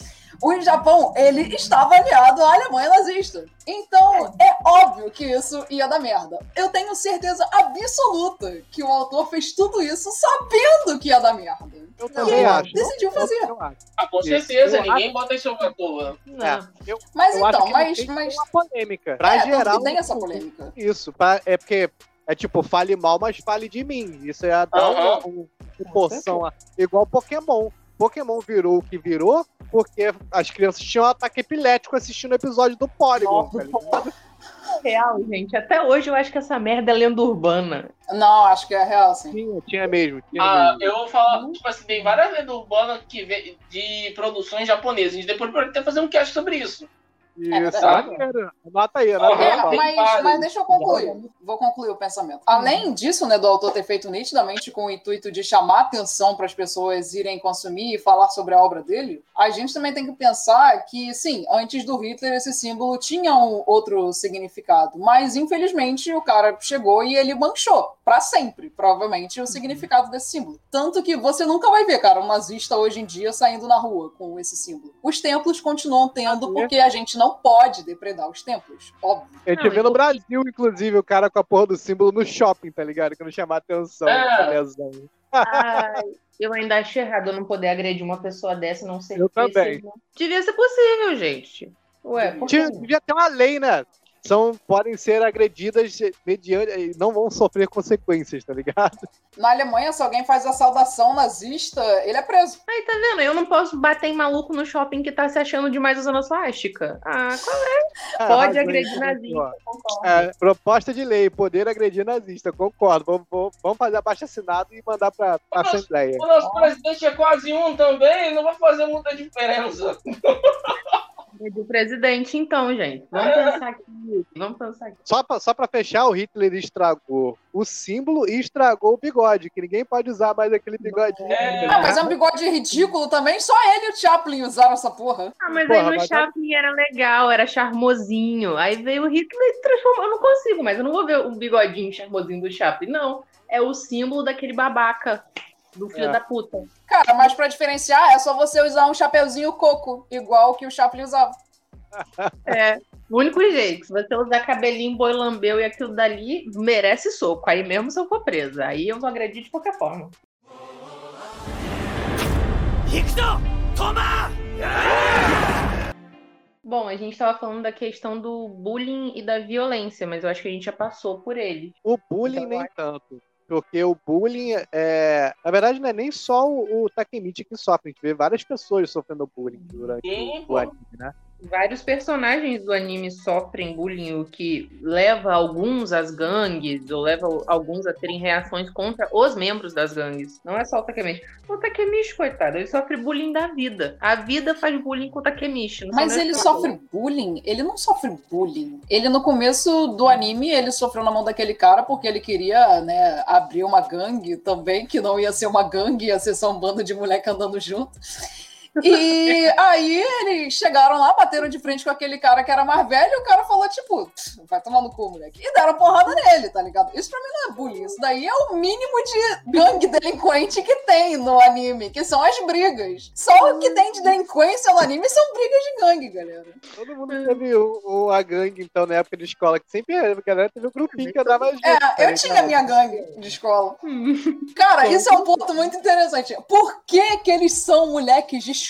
o Japão, ele estava aliado à Alemanha nazista. Então, é óbvio que isso ia dar merda. Eu tenho certeza absoluta que o autor fez tudo isso sabendo que ia dar merda. Eu também ele acho. decidiu fazer. Eu acho. Ah, com Isso. certeza, Eu ninguém bota isso à toa. Não. É, eu, Mas eu acho então, mas, mas uma polêmica. Pra é, tanto gerar que tem essa polêmica. Isso, pra- é porque é tipo, fale mal, mas fale de mim. Isso é dar uma, uma proporção a- igual Pokémon. Pokémon virou o que virou porque as crianças tinham um ataque epilético assistindo o episódio do Porygon. tá ligado? Real, gente. Até hoje eu acho que essa merda é lenda urbana. Não, acho que é real, sim. Tinha, tinha mesmo. Tinha Ah, mesmo. eu vou falar, tipo assim, tem várias lendas urbanas que de produções japonesas. A gente depois pode até fazer um cast sobre isso. Isso, tá. maneiro. Anota aí, anota É, aí. mas, mas deixa eu concluir. Vou concluir o pensamento. Além disso, né, do autor ter feito nitidamente com o intuito de chamar atenção para as pessoas irem consumir e falar sobre a obra dele, a gente também tem que pensar que, sim, antes do Hitler esse símbolo tinha um outro significado, mas infelizmente o cara chegou e ele manchou para sempre, provavelmente, o significado desse símbolo. Tanto que você nunca vai ver, cara, um nazista hoje em dia saindo na rua com esse símbolo. Os templos continuam tendo porque a gente não pode depredar os templos, óbvio. A gente Não, vê no Brasil, inclusive, o cara com a porra do símbolo no shopping, tá ligado? Que não chamar atenção. É. tá. Ai, eu ainda acho errado eu não poder agredir uma pessoa dessa e não ser Eu também. possível. Devia ser possível, gente. Ué, por que Tinha- não? devia ter uma lei, né? São, podem ser agredidas mediante e não vão sofrer consequências, tá ligado? Na Alemanha, se alguém faz a saudação nazista, ele é preso. Aí, tá vendo? Eu não posso bater em maluco no shopping que tá se achando demais usando a suástica. Ah, qual Ah, Pode razão, agredir nazista, concordo. É, proposta de lei, poder agredir nazista, concordo. Vamos, vamos- vamos fazer abaixo assinado e mandar pra, pra Nossa. Assembleia. O nosso presidente é quase um também, não vai fazer muita diferença. É do presidente, então, gente. Vamos pensar aqui. Vamos pensar aqui. Só pra, só pra fechar, o Hitler estragou o símbolo e estragou o bigode, que ninguém pode usar mais aquele bigodinho. É. Ah, mas é um bigode ridículo também. Só ele e o Chaplin usaram essa porra. Ah, mas Porra, aí no mas- Chaplin era legal, era charmosinho. Aí veio o Hitler e transformou. Eu não consigo, mas eu não vou ver o bigodinho charmosinho do Chaplin, não. É o símbolo daquele babaca do filho é. da puta. Cara, mas pra diferenciar, é só você usar um chapeuzinho coco, igual que o Chaplin usava. É. O único jeito, se você usar cabelinho boilambeu e aquilo dali, merece soco. Aí mesmo se eu for presa. Aí eu vou agredir de qualquer forma. Bom, a gente estava falando da questão do bullying e da violência, mas eu acho que a gente já passou por ele. O bullying então, nem acho... tanto. Porque o bullying é. Na verdade, não é nem só o, o Takemichi que sofre. A gente vê várias pessoas sofrendo bullying durante Sim, o, anime, né? Vários personagens do anime sofrem bullying, o que leva alguns às gangues, ou leva alguns a terem reações contra os membros das gangues. Não é só o Takemichi. O Takemichi, coitado, ele sofre bullying da vida. A vida faz bullying com o Takemichi. Mas só ele sofre bullying? Ele não sofre bullying. Ele, no começo do anime, ele sofreu na mão daquele cara porque ele queria, né, abrir uma gangue também, que não ia ser uma gangue, ia ser só um bando de moleque andando junto. E aí eles chegaram lá, bateram de frente com aquele cara que era mais velho, e o cara falou, tipo, vai tomar no cu, moleque. E deram porrada nele, tá ligado? Isso pra mim não é bullying. Isso daí é o mínimo de gangue delinquente que tem no anime, que são as brigas. Só o que tem de delinquência no anime são brigas de gangue, galera. Todo mundo teve o, o- a gangue, então, na época de escola, que sempre a galera teve um grupinho que andava junto. É, tá eu tinha minha gangue de escola. Cara, isso é um ponto muito interessante. Por que que eles são moleques de escola?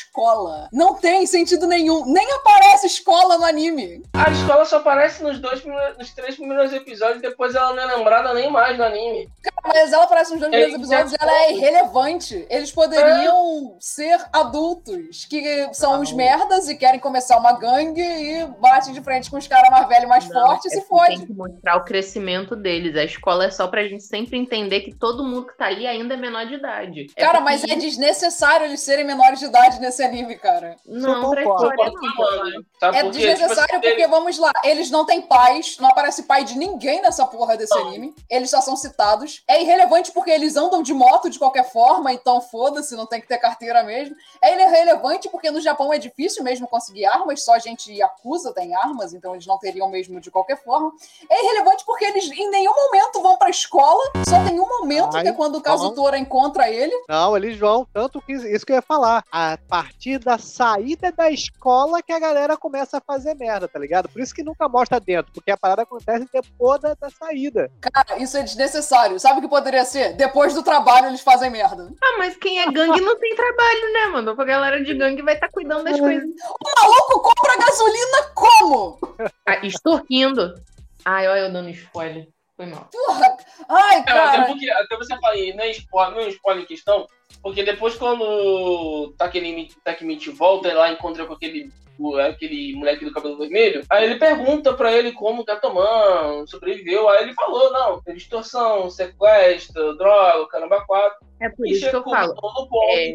Não tem sentido nenhum. Nem aparece escola no anime. A escola só aparece nos dois primeiros, nos três primeiros episódios, depois ela não é lembrada nem mais no anime. Mas ela aparece nos dois É, primeiros episódios e ela é irrelevante. Eles poderiam ser adultos, que são os merdas e querem começar uma gangue e batem de frente com os caras mais velhos, mais Não, fortes é e se porque Tem fode. que mostrar o crescimento deles. A escola é só pra gente sempre entender que todo mundo que tá ali ainda é menor de idade. É Cara, porque mas é desnecessário eles serem menores de idade nesse anime, cara. Não, pra história não. sabe É por desnecessário porque, vamos lá, eles não têm pais, não aparece pai de ninguém nessa porra desse Não. anime. Eles só são citados. É irrelevante porque eles andam de moto de qualquer forma, então foda-se, não tem que ter carteira mesmo. É irrelevante porque no Japão é difícil mesmo conseguir armas, só a gente Yakuza tem armas, então eles não teriam mesmo de qualquer forma. É irrelevante porque eles em nenhum momento vão pra escola, só tem um momento Ai, que é quando o tá. Kazutora encontra ele. Não, eles vão, tanto que isso que eu ia falar. A partir da saída da escola que a galera começa a fazer merda, tá ligado? Por isso que nunca mostra dentro, porque a parada acontece depois da, da saída. Cara, isso é desnecessário. Sabe o que poderia ser? Depois do trabalho eles fazem merda. Ah, mas quem é gangue não tem trabalho, né, mano? A galera de gangue vai estar cuidando das coisas. O maluco compra gasolina como? Ah, extorquindo. Ai, olha eu dando spoiler. Foi mal. Porra! Ai, É, até cara. porque, até você fala, e não é spoiler, não é spoiler em questão, porque depois quando o Takemichi, volta e lá encontra com aquele, aquele moleque do cabelo vermelho, aí ele pergunta pra ele como o Gatoman sobreviveu, aí ele falou, não, teve extorsão, sequestro, droga, caramba, quatro, É por e isso que eu falo. todo ponto É.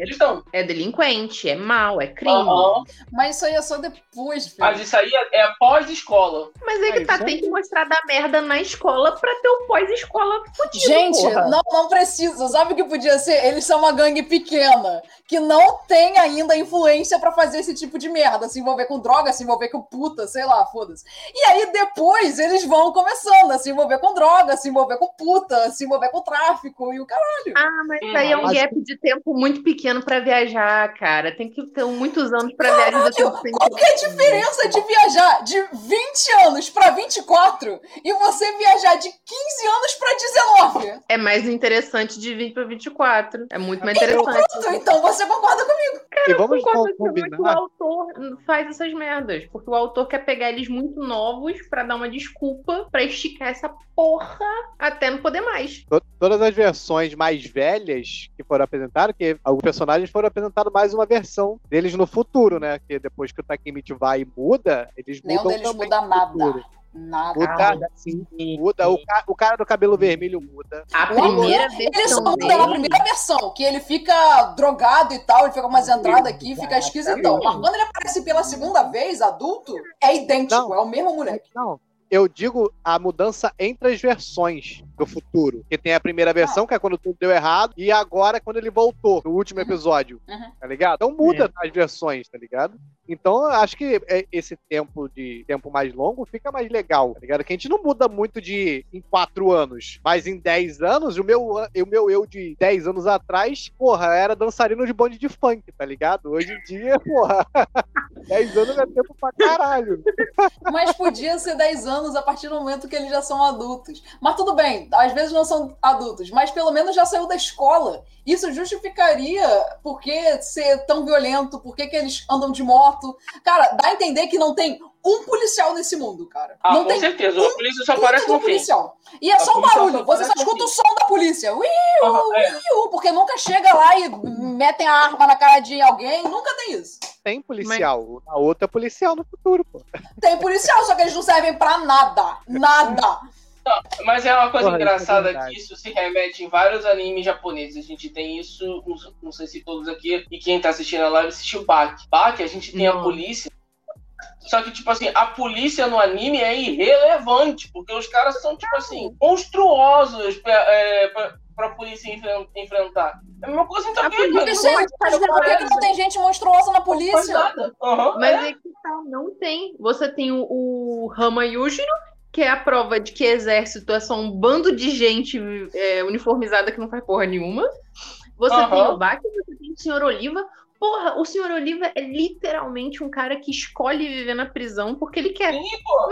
É delinquente, é mal, é crime. Aham. Mas isso aí é só depois, filho. Mas isso aí é, é após escola. Mas aí que É, tá, tem que mostrar da merda na escola pra ter o pós-escola fudido, Gente, porra. não, não precisa. Sabe o que podia ser? Eles são uma gangue pequena, que não tem ainda influência pra fazer esse tipo de merda. Se envolver com droga, se envolver com puta, sei lá, foda-se. E aí depois eles vão começando a se envolver com droga, se envolver com puta, se envolver com tráfico e o caralho. Ah, mas isso aí é um Mas- gap de tempo muito pequeno pra viajar, cara. Tem que ter muitos anos pra viajar Qual que é a diferença de viajar de 20 anos pra 24 e você viajar de 15 anos pra 19? É mais interessante de 20 pra 24. É muito mais interessante. Pronto, então você concorda comigo. e vamos Concordo com- que o combinar. autor faz essas merdas. Porque o autor quer pegar eles muito novos pra dar uma desculpa pra esticar essa porra até não poder mais. To- Todas as versões mais velhas que foram apresentadas, que alguns personagens foram apresentados mais uma versão deles no futuro, né? Que depois que o Takemichi vai e muda, eles Nenhum mudam deles muda nada. futuro. Nada. Muda, sim, muda. O, ca- o cara do cabelo vermelho muda. A primeira Ele só versão muda na dele. primeira versão, que ele fica drogado e tal, ele fica com umas entradas aqui, fica esquisitão. Mas quando ele aparece pela segunda vez, adulto, é idêntico, Não. é o mesmo moleque. Não. Eu digo a mudança entre as versões do futuro. Que tem a primeira versão, que é quando tudo deu errado, e agora é quando ele voltou, no último episódio. Uhum. Tá ligado? Então muda as versões, tá ligado? Então eu acho que é- esse tempo de tempo mais longo fica mais legal, tá ligado? Que a gente não muda muito de em quatro anos, mas em 10 anos, o meu, o meu eu de 10 anos atrás, porra, era dançarino de bonde de funk, tá ligado? Hoje em dia, porra, 10 anos é tempo pra caralho. Mas podia ser 10 anos a partir do momento que eles já são adultos. Mas tudo bem, às vezes não são adultos, mas pelo menos já saiu da escola. Isso justificaria por que ser tão violento, por que, que eles andam de moto. Cara, dá a entender que não tem um policial nesse mundo, cara. Ah, não com tem certeza. O polícia só um aparece no fim. policial. E é A só polícia barulho, só você só escuta o som da polícia. Ui, Aham, é. ui, porque nunca chega lá e metem a arma na cara de alguém, nunca tem isso. Tem policial. A outra é policial no futuro, pô. Tem policial, só que eles não servem pra nada. Nada. Mas é uma coisa Porra, isso é engraçada verdade. que isso se remete em vários animes japoneses. A gente tem isso, não, não sei se todos aqui, e quem tá assistindo a live assistiu Baki. Baki, a gente tem a Não. polícia. Só que, tipo assim, a polícia no anime é irrelevante, porque os caras são, tipo assim, monstruosos pra, é, pra, pra polícia enfren- enfrentar. É a mesma coisa em A Tokyo, polícia é- pode mas por que, que não tem gente monstruosa na polícia? nada. Aham, Mas é. é que tal, não tem. Você tem o, o Rama Yujiro, que é a prova de que exército é só um bando de gente é, uniformizada que não faz porra nenhuma. Você Aham. tem o Baki, você tem o Senhor Oliva. Porra, o Senhor Oliva é literalmente um cara que escolhe viver na prisão porque ele quer. Sim, pô.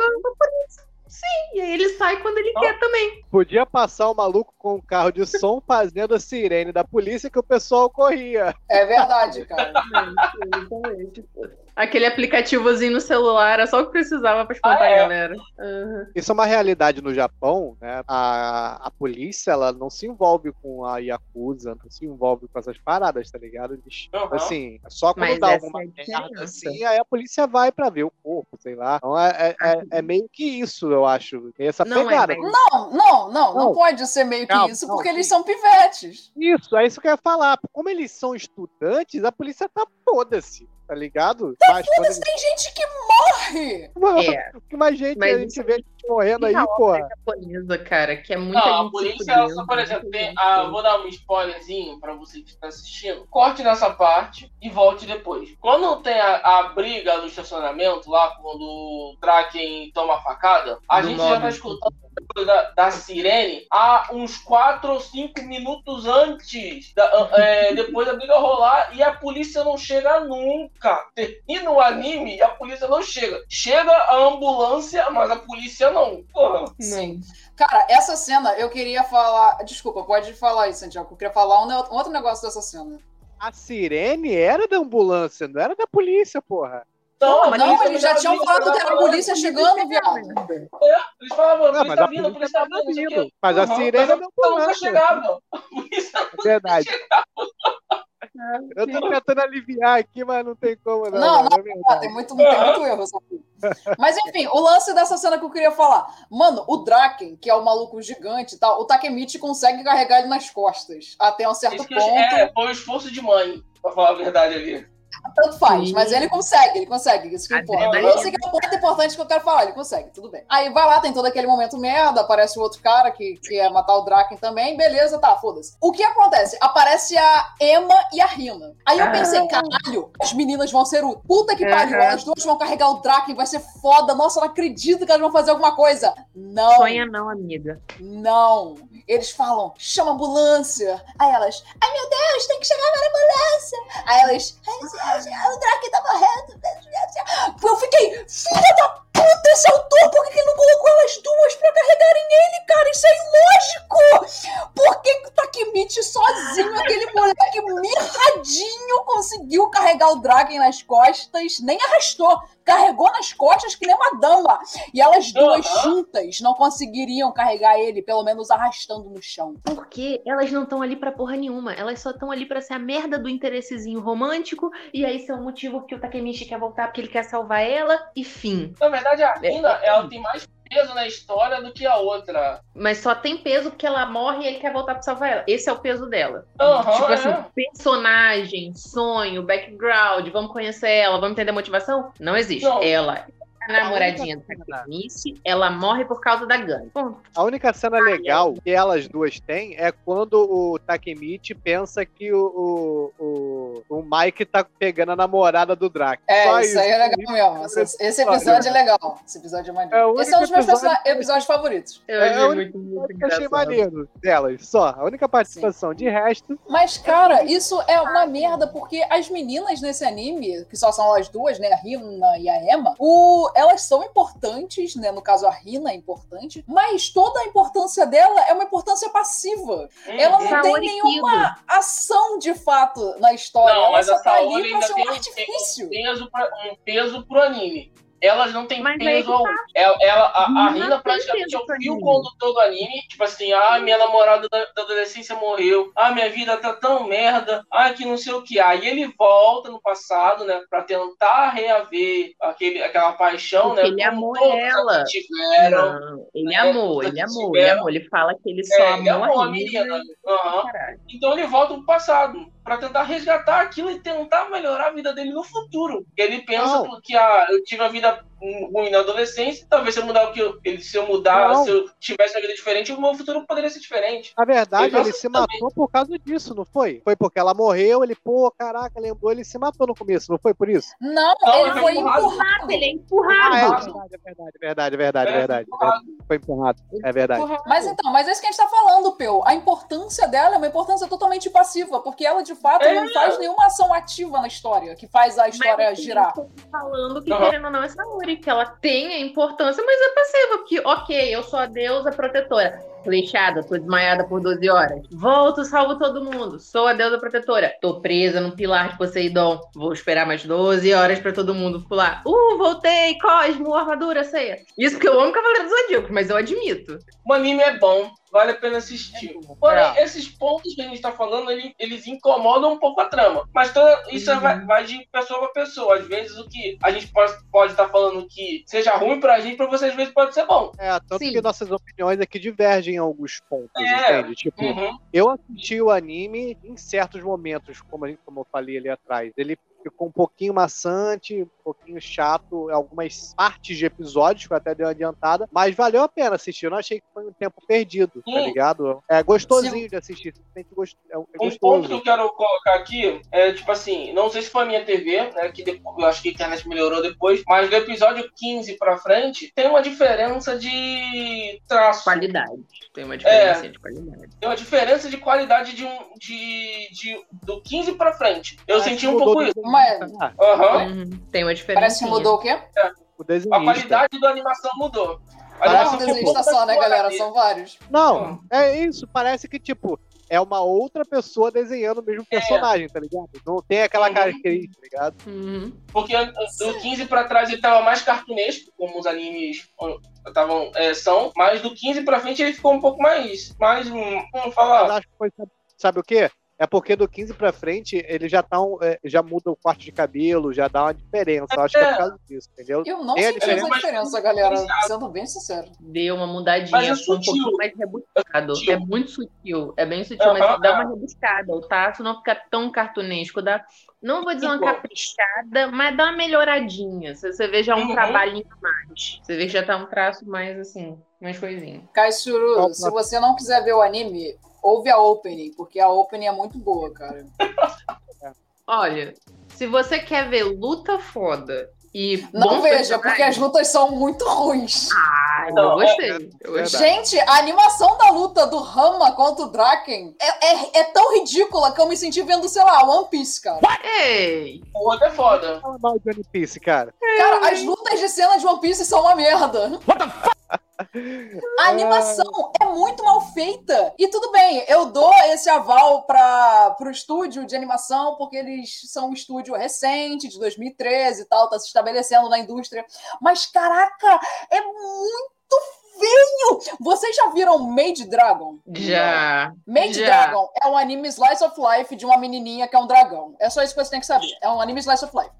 E aí ele sai quando ele Não. quer também. Podia passar o maluco com um carro de som fazendo a sirene da polícia que o pessoal corria. É verdade, cara. Aquele aplicativozinho no celular era só o que precisava pra espantar Ah, é? a galera. Aham. Isso é uma realidade no Japão, né? A, a polícia, ela não se envolve com a Yakuza, não se envolve com essas paradas, tá ligado? Eles, Aham. assim, só quando Mas dá alguma é a merda assim, aí a polícia vai pra ver o corpo, sei lá. Então é, é, é- é meio que isso, eu acho. Tem essa Não, é, pegada. Não, não, não, não Não. pode ser meio que Não, isso, não, porque sim. eles são pivetes. Isso, é isso que eu ia falar. Como eles são estudantes, a polícia tá foda-se, tá ligado? Mas quando Mas tem gente que morre! eles... É. que mais gente Mas a gente isso- vê gente morrendo aí, a porra. japonesa, cara, que é muita Não, a polícia, ela só, por exemplo, tem, ah, vou dar um spoilerzinho pra você que tá assistindo. Corte nessa parte e volte depois. Quando tem a, a briga no estacionamento, lá quando o Draken toma a facada, a Do gente já tá escutando da, da sirene há uns 4 ou 5 minutos antes, da- é, depois da briga rolar, e a polícia não chega nunca. E no anime, a polícia não chega. Chega a ambulância, mas a polícia não. Porra. Sim. Cara, essa cena eu queria falar. Desculpa, pode falar aí, Santiago. Eu queria falar um, ne- um outro negócio dessa cena. A sirene era da ambulância, não era da polícia, porra. Não, Não, polícia eles já tinham falado que era a polícia chegando, viado. Eles falavam, a Não, polícia mas tá a vindo, a polícia tá vindo, não. Mas a sirene é nunca ambulância. chegava. A polícia É verdade. Eu tô tentando aliviar aqui, mas não tem como, não. Não, não, é verdade. Ah, tem muito, tem muito erro. Mas enfim, o lance dessa cena que eu queria falar. Mano, o Draken, que é o maluco gigante e tal, o Takemichi consegue carregar ele nas costas. Até um certo Isso que eu- ponto. é, foi um esforço de mãe, pra falar a verdade ali. Tanto faz, Sim. mas ele consegue, ele consegue, isso que importa. Adrenalina. Esse que é o ponto importante que eu quero falar, ele consegue, tudo bem. Aí vai lá, tem todo aquele momento merda, aparece o outro cara que que quer matar o Draken também, beleza, tá, foda-se. O que acontece? Aparece a Emma e a Rina. Aí eu Ah. pensei, caralho, as meninas vão ser o puta que pariu, Aham. elas duas vão carregar o Draken, vai ser foda, nossa, eu não acredito que elas vão fazer alguma coisa. Não. Sonha não, amiga. Não. Eles falam, chama a ambulância. Aí elas, ai meu Deus, tem que chamar a ambulância. Aí elas, ai, ai, o Drake tá morrendo. Eu fiquei, filha da puta, esse autor, por que ele não colocou elas duas pra carregarem ele, cara? Isso é ilógico. Por que que o Takemichi sozinho, aquele moleque mirradinho, conseguiu carregar o Draken nas costas? Nem arrastou. Carregou nas costas que nem uma dama. E elas duas juntas não conseguiriam carregar ele, pelo menos arrastando no chão. Porque elas não estão ali pra porra nenhuma. Elas só estão ali pra ser a merda do interessezinho romântico. E aí, esse é o motivo que o Takemichi quer voltar porque ele quer salvar ela. E fim. Na verdade, a Rina, ela tem mais peso na história do que a outra. Mas só tem peso porque ela morre e ele quer voltar pra salvar ela. Esse é o peso dela. Aham, tipo é. assim, personagem, sonho, background, vamos conhecer ela, vamos entender a motivação? Não existe. Não. Ela é a namoradinha do Takemichi, ela morre por causa da. Ponto. A única cena legal que elas duas têm é quando o Takemichi pensa que o, o, o, o Mike tá pegando a namorada do Drac. É, Só isso aí é legal mesmo. Esse, esse episódio é legal. Esse episódio é maneiro. É Esse é um dos meus persona- episódios favoritos. Eu É, achei a muito, muito Eu achei engraçado. maneiro delas, só. A única participação. De resto, Mas, cara, isso é uma merda, porque as meninas nesse anime, que só são as duas, né, a Rina e a Emma, o, elas são importantes, né, no caso a Rina é importante, mas toda a importância dela é uma importância passiva. Ela não tem Saori nenhuma ação, de fato, na história. Não, ela mas só a tá ali pra ainda ser tem um um- artifício. peso pra, um peso pro anime. Elas não têm Mas peso algum. Ela, ela- a, a Rina praticamente é o fio condutor do anime. Tipo assim, ah, minha namorada da, da adolescência morreu. Ah, minha vida tá tão merda. Ah, que não sei o que. Aí ele volta no passado, né? Pra tentar reaver aquele, aquela paixão, Porque né? ele amou ela. Tiveram. Não, ele É, amou, ele amou, ele amou. Ele fala que ele só É, ele amou, amou a a menina. menina. Aham. Caralho. Então ele volta pro passado pra tentar resgatar aquilo e tentar melhorar a vida dele no futuro. Ele pensa Não. que ah, eu tive a vida ruim na adolescência, talvez se eu mudar o que eu, ele- se eu mudar, Não. se eu tivesse uma vida diferente, o meu futuro poderia ser diferente. na verdade, ele se também. matou por causa disso, não foi? Foi porque ela morreu, ele, pô, caraca, lembrou, ele se matou no começo, não foi por isso? Não, Não, ele ele foi empurrado. empurrado. Ele é Ah, é empurrado. verdade, é verdade, é verdade, é verdade, é É, verdade. empurrado. Foi empurrado, é verdade. Mas então, mas é isso que a gente tá falando, Peu. A importância dela é uma importância totalmente passiva, porque ela, de fato, É. não faz nenhuma ação ativa na história, que faz a história Mas, girar. eu tô falando que, Aham. querendo ou não, é Saori, que ela tem a importância, mas é passiva, porque, ok, eu sou a deusa protetora. Flechada, tô desmaiada por 12 horas. Volto, salvo todo mundo. Sou a deusa protetora. Tô presa no pilar de Poseidon. Vou esperar mais 12 horas pra todo mundo pular. Uh, voltei! Cosmo, armadura, ceia. Isso porque eu amo Cavaleiro dos Zodíacos, mas eu admito. O anime é bom, vale a pena assistir. Porém, É. esses pontos que a gente tá falando, ele- eles incomodam um pouco a trama. Mas toda, isso Uhum. vai, vai de pessoa pra pessoa. Às vezes o que a gente pode estar falando que seja ruim pra gente, pra você às vezes pode ser bom. É, tanto Sim. que nossas opiniões aqui divergem em alguns pontos, É. entende? Tipo, Uhum. eu assisti o anime em certos momentos, como, a gente, como eu falei ali atrás. Ele ficou um pouquinho maçante, um pouquinho chato em algumas partes de episódios, que eu até dei uma adiantada, mas valeu a pena assistir. Eu não achei que foi um tempo perdido, tá ligado? É gostosinho de assistir, se sente gost... é é Um ponto que gostoso. eu quero colocar aqui é, tipo assim, não sei se foi a minha TV, né, que depois, eu acho que a internet melhorou depois, mas do episódio 15 pra frente, tem uma diferença de traço. Qualidade. Tem uma É. diferença de qualidade. Tem uma diferença de qualidade de um, de, de, do 15 pra frente. Eu Parece senti um pouco isso. Mas- tá? Aham. Uhum. Tem uma diferença. Parece que mudou o quê? O A desenhista. qualidade da animação mudou. A Não é um um desenhista só, né, galera? São vários. Não, é isso. Parece que, tipo, é uma outra pessoa desenhando o mesmo personagem, tá ligado? Não tem aquela Uhum. característica, tá ligado? Uhum. Porque do 15 pra trás ele tava mais cartunesco, como os animes tavam, é, são, mas do 15 pra frente ele ficou um pouco mais. mais hum, vamos Mas falar. acho que foi, sabe, sabe o quê? É porque do 15 pra frente ele já tá um, é, já muda o corte de cabelo, já dá uma diferença. Acho que é por causa disso, entendeu? Eu não Tem a senti essa diferença. diferença, galera. Sendo bem sincero. Deu uma mudadinha, Mas é ficou um sutil. pouquinho mais rebuscado. É sutil. É muito sutil, é bem sutil, mas dá é. uma rebuscada. O traço não fica tão cartunesco, dá, não vou dizer uma Igual. caprichada, mas dá uma melhoradinha. Você, você vê já um Uhum. trabalhinho a mais. Você vê que já tá um traço mais assim, mais coisinha. Kaisuru, se você não quiser ver o anime, ouve a opening, porque a opening é muito boa, cara. Olha, se você quer ver luta foda e. Não veja, personagem- porque as lutas são muito ruins. Ah, eu Não, gostei. Eu gostei. Gente, a animação da luta do Rama contra o Draken é, é, é tão ridícula que eu me senti vendo, sei lá, One Piece, cara. Ei! O outro é foda. Fala mal de One Piece, cara. Cara, as lutas de cena de One Piece são uma merda. A animação é muito mal feita. E tudo bem, eu dou esse aval para pro estúdio de animação, porque eles são um estúdio recente, de 2013 e tal, tá se estabelecendo na indústria. Mas, caraca, é muito feio! Vocês já viram Made Dragon? Já. Made Já. Dragon é um anime slice of life de uma menininha que é um dragão. É só isso que você tem que saber. É um anime slice of life.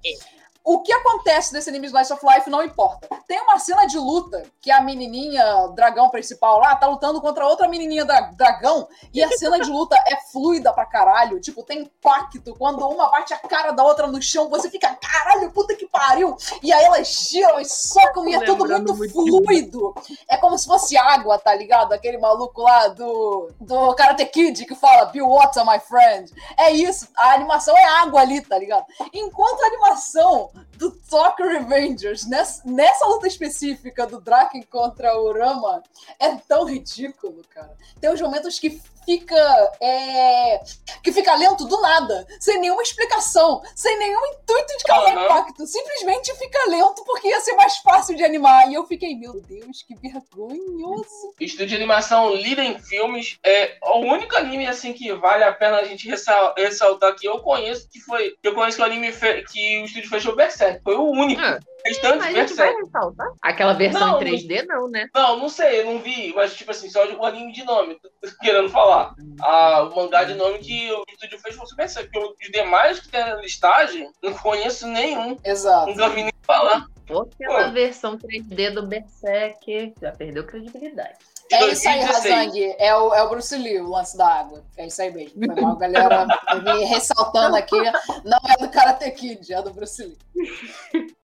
O que acontece nesse anime Slice of Life não importa. Tem uma cena de luta que a menininha dragão principal lá tá lutando contra outra menininha dra- dragão e a cena de luta é fluida pra caralho. Tipo, tem impacto. Quando uma bate a cara da outra no chão, você fica, caralho, puta que pariu. E aí elas giram e socam e é tudo muito muito fluido. É como se fosse água, tá ligado? Aquele maluco lá do, do Karate Kid que fala Be water, my friend. É isso. A animação é água ali, tá ligado? Enquanto a animação do Tokyo Revengers, nessa, nessa luta específica do Draken contra o Rama, é tão ridículo, cara. Tem uns momentos que fica. é, que fica lento do nada, sem nenhuma explicação, sem nenhum intuito de causar Aham. impacto. Simplesmente fica lento porque ia ser mais fácil de animar. E eu fiquei, meu Deus, que vergonhoso. Estúdio de animação Liden Filmes é o único anime assim que vale a pena a gente ressal- ressaltar que eu conheço que foi que eu conheço que o anime que o estúdio fechou Berserk. Foi o único. Ah, Restante Mas a gente vai ressaltar. Aquela versão Não, em 3D, não, né? Não, não sei, eu não vi, mas tipo assim, só o anime de nome, querendo falar. Ah, o mangá de nome que o estúdio fez foi o Berserk, porque os demais que tem na listagem, não conheço nenhum. Exato. Nunca vi nem falar. Pô, aquela Pô. versão 3D do Berserk já perdeu credibilidade. De É isso aí, 2016. Razang. É o, é o Bruce Lee, o lance da água. É isso aí mesmo. Foi mal, galera. Me ressaltando aqui. Não é do Karate Kid, é do Bruce Lee.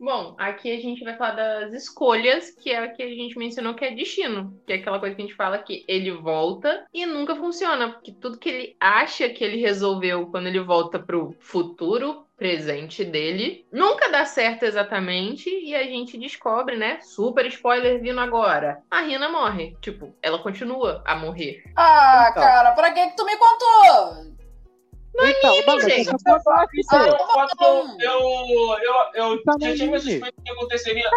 Bom, aqui a gente vai falar das escolhas, que é o que a gente mencionou que é destino, que é aquela coisa que a gente fala que ele volta e nunca funciona, porque tudo que ele acha que ele resolveu quando ele volta pro futuro, presente dele. Nunca dá certo exatamente e a gente descobre, né? Super spoiler vindo agora. A Rina morre. Tipo, ela continua a morrer. Ah, então. cara, pra que que tu me contou? Não, mas gente. eu Ah, eu, eu, eu, eu Tá tinha me suspeito que aconteceria.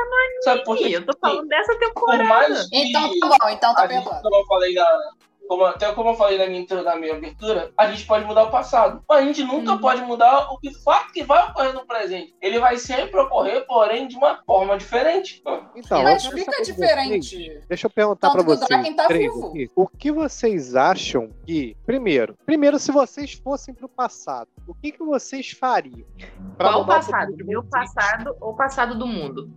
Sabe por quê? eu tô falando dessa Por temporada. Então tá bom, então tá como eu falei na, como, até como eu falei na minha, na minha abertura, a gente pode mudar o passado. Mas a gente nunca Uhum. pode mudar o que fato que vai ocorrer no presente. Ele vai sempre ocorrer, porém, de uma forma diferente. Então, Mas fica de vocês. diferente. Deixa eu perguntar Tanto pra que o vocês. Tá vivo. O que vocês acham que. Primeiro, primeiro, se vocês fossem pro passado, o que, que vocês fariam? Qual o passado? Meu passado ou passado do mundo?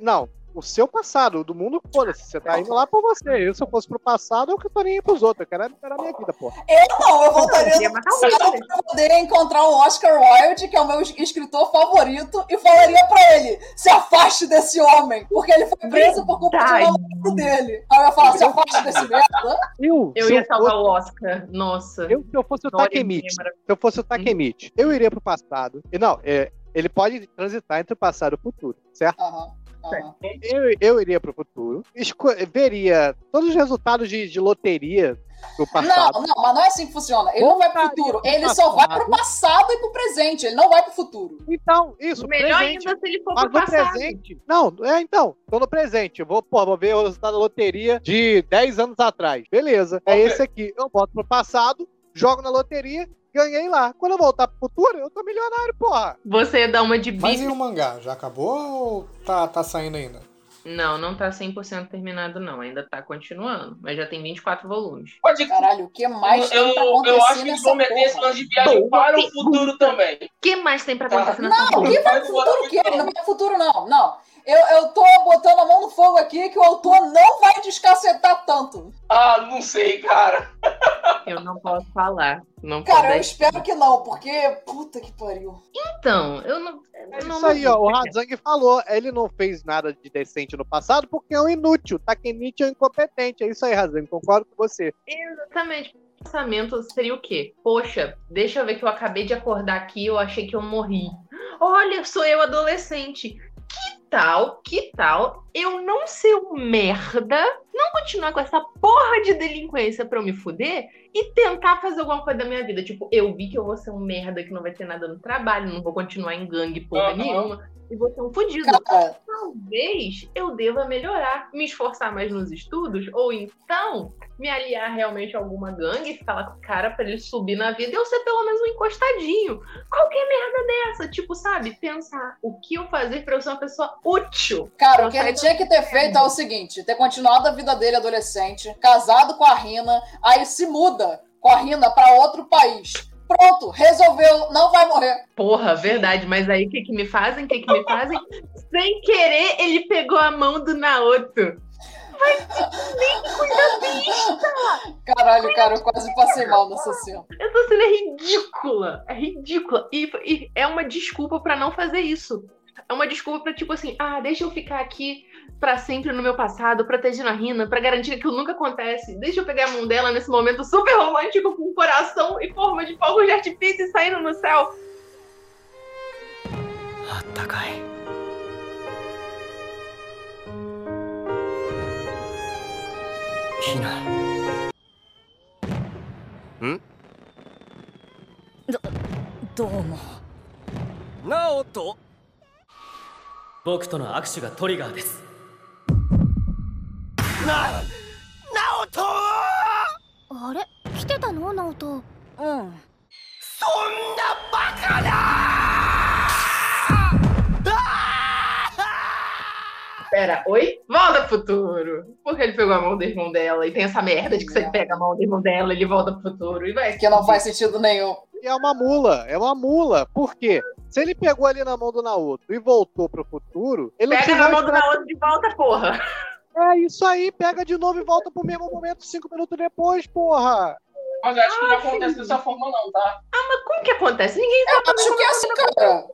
Não, o seu passado, o do mundo, foda-se. Você tá indo lá por você. Eu, se eu fosse pro passado, eu que tô nem aí pros outros. Eu quero era a minha vida, pô. Eu não, eu voltaria Queria no passado pra poder encontrar o Oscar Wilde, que é o meu escritor favorito, e falaria pra ele: se afaste desse homem, porque ele foi preso por culpa de Verdade. namorado dele. Aí eu ia falar: se afaste desse merda. Eu, Eu ia salvar fosse, o Oscar. Nossa. eu, se eu fosse o Takemichi, se eu fosse o Takemichi, eu iria pro passado. E não, é, ele pode transitar entre o passado e o futuro, certo? Aham. Aham. Eu, eu iria pro futuro, veria todos os resultados de, de loteria do passado. Não, não, mas não é assim que funciona. Ele não vai pro futuro. pro Ele só vai pro passado. passado e pro presente. Ele não vai pro futuro. Então, isso, Melhor presente. ainda se ele for Mas pro no passado. presente. Não, é então. Tô no presente. Eu vou, pô, vou ver o resultado da loteria de 10 anos atrás. Beleza. É esse aqui. Eu boto pro passado, jogo na loteria, ganhei lá. Quando eu voltar pro futuro, eu tô milionário, porra. Você dar uma de Mas bife. e o mangá? Já acabou ou tá, tá saindo ainda? Não, não tá 100% terminado, não. Ainda tá continuando. Mas já tem 24 volumes. Pode Caralho, o que mais eu, tem pra eu, acontecer eu acho que eles vão meter esse lance de viagem Boa para o futuro também. O que mais tem pra Tá. acontecer nessa Não, temporada? que vai pro futuro o quê? Não vai pro futuro, não. Não. Eu, eu tô botando a mão no fogo aqui que o autor não vai descacetar tanto. Ah, não sei, cara. Eu não posso falar. Não Cara, eu espero que não, porque puta que pariu. Então, eu não. É eu não isso aí, ó. O não- Razang falou. Ele não fez nada de decente no passado porque é um inútil. Takemichi é um incompetente. É isso aí, Razang. Concordo com você. Exatamente. O pensamento seria o quê? Poxa, deixa eu ver que eu acabei de acordar aqui, eu achei que eu morri. Olha, sou eu adolescente. Que tal, que tal eu não ser um merda, não continuar com essa porra de delinquência pra eu me fuder e tentar fazer alguma coisa da minha vida? Tipo, eu vi que eu vou ser um merda que não vai ter nada no trabalho, não vou continuar em gangue porra Aham. nenhuma e vou ser um fudido talvez eu deva melhorar, me esforçar mais nos estudos, ou então me aliar realmente a alguma gangue, ficar lá com o cara pra ele subir na vida e eu ser pelo menos um encostadinho. Qualquer merda dessa, tipo, sabe? Pensar o que eu fazer pra eu ser uma pessoa útil. Cara, o que ele tinha que ter feito é o seguinte: ter continuado a vida dele adolescente, casado com a Rina, aí se muda com a Rina pra outro país. Pronto, resolveu, não vai morrer. Porra, verdade. Mas aí o que, que me fazem? O que, que me fazem? Sem querer, ele pegou a mão do Naoto. Caralho, cara, eu quase passei mal nessa cena. Essa cena é ridícula. É ridícula. E, e é uma desculpa pra não fazer isso. É uma desculpa pra, tipo assim, ah, deixa eu ficar aqui para sempre no meu passado, protegendo a Rina, para garantir que nunca acontece. Deixa eu pegar a mão dela nesse momento super romântico, com coração e forma de fogo de artifício saindo no céu. Atacai. Rina. Hum? Do, domo. Naoto. 僕との握手がトリガーですななおとあれ来てたのナオトうんそんなバカな Pera, oi? Volta pro futuro. Porque ele pegou a mão do irmão dela e tem essa merda de que você pega a mão do irmão dela, ele volta pro futuro e vai. Que não faz sentido nenhum. E é uma mula, é uma mula. Por quê? Se ele pegou ali na mão do Naoto e voltou pro futuro, ele Pega na mão do Naoto de volta, porra. É isso aí, pega de novo e volta pro mesmo momento cinco minutos depois, porra. Mas acho que não acontece dessa forma, não, tá? Mas como que acontece? Ninguém Eu acho que é assim, cara.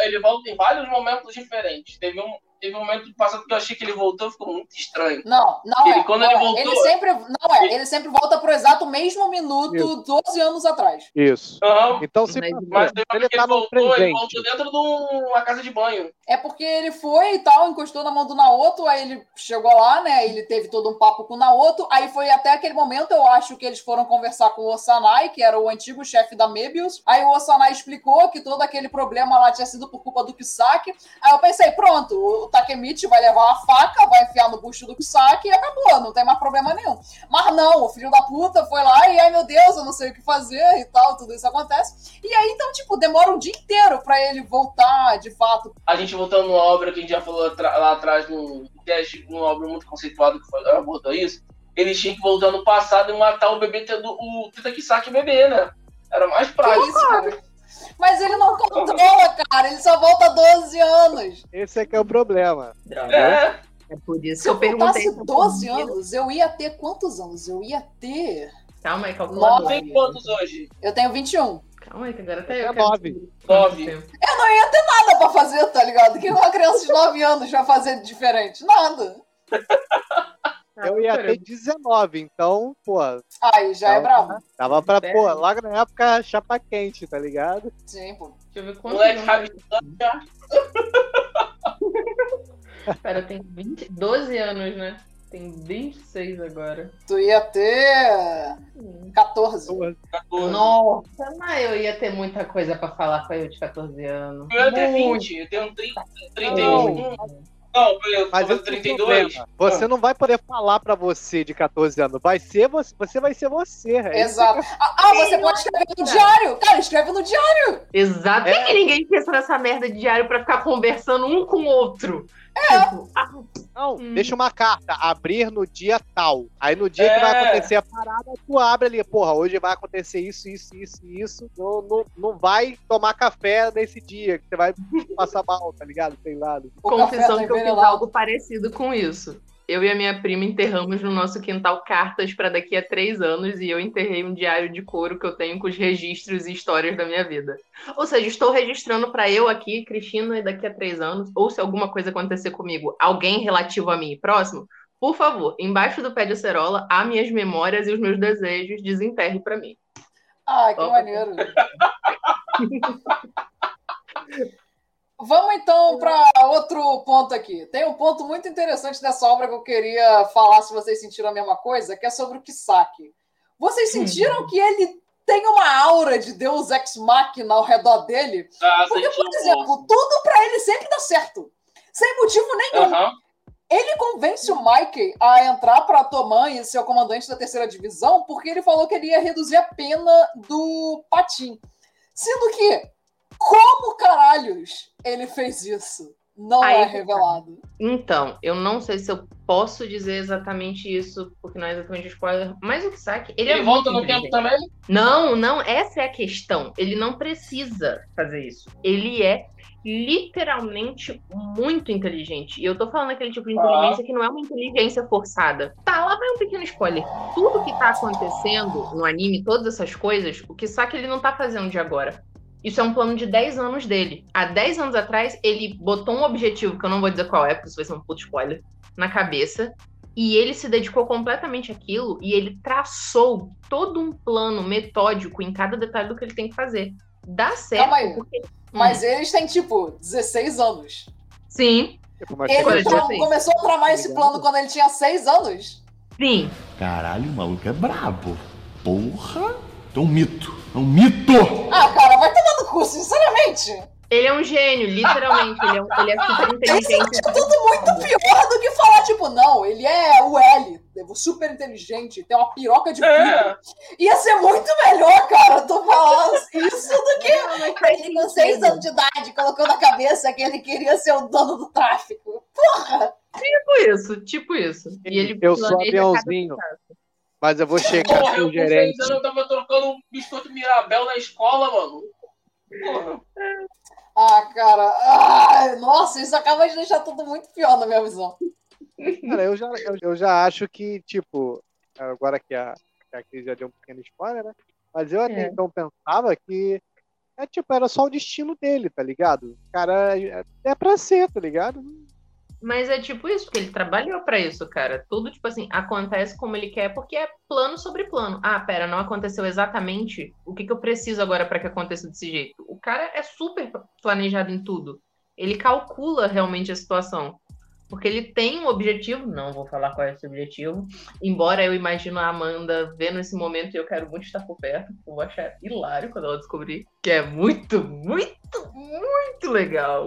Ele volta em vários momentos diferentes. Teve um, teve um momento passado que eu achei que ele voltou ficou muito estranho. Não, não Ele, é. quando não ele é. voltou- ele sempre, não é. Ele sempre volta pro exato mesmo minuto, Isso. 12 anos atrás. Isso. Aham. Então, se Mas- Mas ele tá ele voltou, ele presente. voltou dentro de uma casa de banho. É porque ele foi e tal, encostou na mão do Naoto, aí ele chegou lá, né? Ele teve todo um papo com o Naoto, aí foi até aquele momento, eu acho que eles foram conversar com o Osanai, que era o antigo chefe da Mebius. Aí o Osanai explicou que todo aquele problema lá tinha sido por culpa do Kisaki. Aí eu pensei, pronto, o Takemichi vai levar a faca, vai enfiar no bucho do Kisaki e acabou, não tem mais problema nenhum. Mas não, o filho da puta foi lá e, ai meu Deus, eu não sei o que fazer e tal, tudo isso acontece. E aí, então, tipo, demora um dia inteiro pra ele voltar, de fato, A gente voltando numa obra que a gente já falou lá atrás, num teste, numa obra muito conceituada que foi, abordou isso. Ele tinha que voltar no passado e matar o bebê tendo o Kitakisaki bebê, né? Era mais prático. isso, cara? Mas ele não controla, cara. Ele só volta 12 anos. esse é que é o problema. É, É por isso Se que eu eu perguntei. voltasse 12 anos, eu ia ter quantos anos? Eu ia ter. Calma aí, calculador. Nove. tem quantos hoje? Eu tenho 21. Calma aí, que agora até É eu nove. saber Nove. quanto tempo. Eu não ia ter nada pra fazer, tá ligado? O que uma criança de 9 anos vai fazer de diferente? Nada. Ah, Eu ia ter 19, então, pô, Aí já é Então, brabo. dava pra, É. pô, logo na época, chapa quente, tá ligado? Sim, pô. Deixa eu ver quanto. Moleque já. Pera, eu tenho 20, 12 anos, né? Tem 26 agora. Tu ia ter 14. 14. Nossa, mas eu ia ter muita coisa pra falar com eu de 14 anos. Eu ia ter Muito. 20, eu tenho 30, 31. Não, eu Mas tô esse é o 32. problema. Você não vai poder falar pra você de 14 anos. Vai ser você, você vai ser você. É Exato. Ah, ah, você pode escrever no diário. Cara, escreve no diário. Exato. Por que É. que ninguém pensa nessa merda de diário pra ficar conversando um com o outro? É. Tipo, ah, Não, Hum. deixa uma carta, abrir no dia tal. Aí no dia que vai É. acontecer a parada, tu abre ali, porra, hoje vai acontecer isso, isso, isso, isso. Não, não, não vai tomar café nesse dia, que você vai passar mal, tá ligado? Sei lá. Café confissão que eu fiz algo parecido com isso. Eu e a minha prima enterramos no nosso quintal cartas pra daqui a três anos e eu enterrei um diário de couro que eu tenho com os registros e histórias da minha vida. Ou seja, estou registrando pra eu aqui, Cristina, e daqui a três anos, ou se alguma coisa acontecer comigo, alguém relativo a mim próximo, por favor, embaixo do pé de acerola, há minhas memórias e os meus desejos, desenterre pra mim. Ah, que maneiro. Vamos então para outro ponto aqui. Tem um ponto muito interessante dessa obra que eu queria falar, se vocês sentiram a mesma coisa, que é sobre o Kisaki. Vocês sentiram que ele tem uma aura de Deus Ex Machina ao redor dele? Ah, Porque, por exemplo, tudo para ele sempre dá certo. Sem motivo nenhum. Ele convence o Mikey a entrar para Toman e ser o comandante da terceira divisão porque ele falou que ele ia reduzir a pena do Patim. Sendo que, como caralhos ele fez isso? Não Aí é que tá. revelado. Então, eu não sei se eu posso dizer exatamente isso, porque não é exatamente spoiler, mas o Kisaki, ele, Ele é volta no tempo também? Não, não, essa é a questão. Ele não precisa fazer isso. Ele é literalmente muito inteligente. E eu tô falando aquele tipo de Ah. inteligência que não é uma inteligência forçada. Tá, lá vai um pequeno spoiler. Tudo que tá acontecendo no anime, todas essas coisas, o Kisaki ele não tá fazendo de agora. Isso é um plano de 10 anos dele. Há 10 anos atrás, ele botou um objetivo, que eu não vou dizer qual é, porque isso vai ser um puto spoiler, na cabeça. E ele se dedicou completamente àquilo e ele traçou todo um plano metódico em cada detalhe do que ele tem que fazer. Dá certo. Calma aí. porque- Mas eles têm, tipo, 16 anos. Sim, Tipo, Ele começou a tramar esse plano quando ele tinha 6 anos? sim. Caralho, o maluco é brabo. Porra! É um mito. É um mito! Ah, cara, vai tomar cu, sinceramente. Ele é um gênio, literalmente. ele, é, um- ele é super Isso inteligente. é tudo muito pior do que falar, tipo, não, ele é o L, super inteligente, tem uma piroca de É. pico. Ia ser muito melhor, cara, tu falar isso do que ele com 6 anos de idade colocou na cabeça que ele queria ser o dono do tráfico. Porra! Tipo isso, tipo isso. E ele Eu sou aviãozinho. Mas eu vou checar Porra, com eu o seis gerente. anos eu tava trocando um biscoito Mirabel na escola, mano. Porra. Ah, cara, ah, nossa, isso acaba de deixar tudo muito pior na minha visão. Cara, eu já, eu, eu já acho que, tipo, agora que a, que a Cris já deu um pequeno spoiler, né? Mas eu até É. então pensava que é tipo, era só o destino dele, tá ligado? Cara, é, é pra ser, tá ligado? Mas é tipo isso, porque ele trabalhou pra isso, cara. Tudo, tipo assim, acontece como ele quer, porque é plano sobre plano. Ah, pera, não aconteceu exatamente. O que, que eu preciso agora pra que aconteça desse jeito? O cara é super planejado em tudo. Ele calcula realmente a situação. Porque ele tem um objetivo, não vou falar qual é esse objetivo, embora eu imagino a Amanda vendo esse momento e eu quero muito estar por perto, eu vou achar hilário quando ela descobrir, que é muito, muito, muito legal.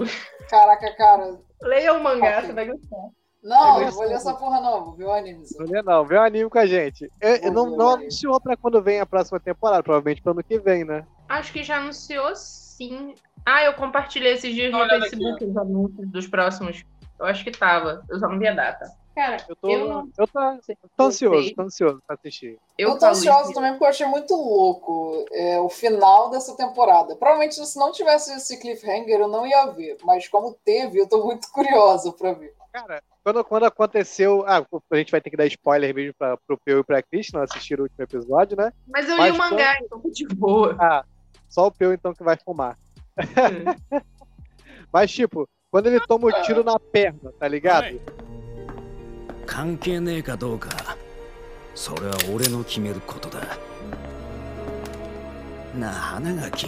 Caraca, cara. Leia o mangá, você vai gostar. Não, não vou ler essa porra não, vou ver o anime. Não lê não, vê o anime com a gente. Eu, eu não, não anunciou pra quando vem a próxima temporada, provavelmente pro ano que vem, né? Acho que já anunciou sim. Ah, eu compartilhei esses dias no Olha Facebook os anúncios dos próximos. Eu acho que tava. Eu só não vi a data. Cara, Eu tô, eu eu não tô, sei tô ansioso, tô ansioso pra assistir. Eu, Eu tô ansiosa isso. também porque eu achei muito louco é, o final dessa temporada. Provavelmente se não tivesse esse cliffhanger eu não ia ver, mas como teve, eu tô muito curiosa pra ver. Cara, quando, quando aconteceu. Ah, a gente vai ter que dar spoiler mesmo pra, pro Peu e pra Cris, não assistiram o último episódio, né? Mas eu li o mangá, então de boa. Ah, só o Peu então que vai fumar. Mas, tipo, quando ele toma o tiro na perna, tá ligado? 関係ねえかどうかそれは俺の決めることだなあ花垣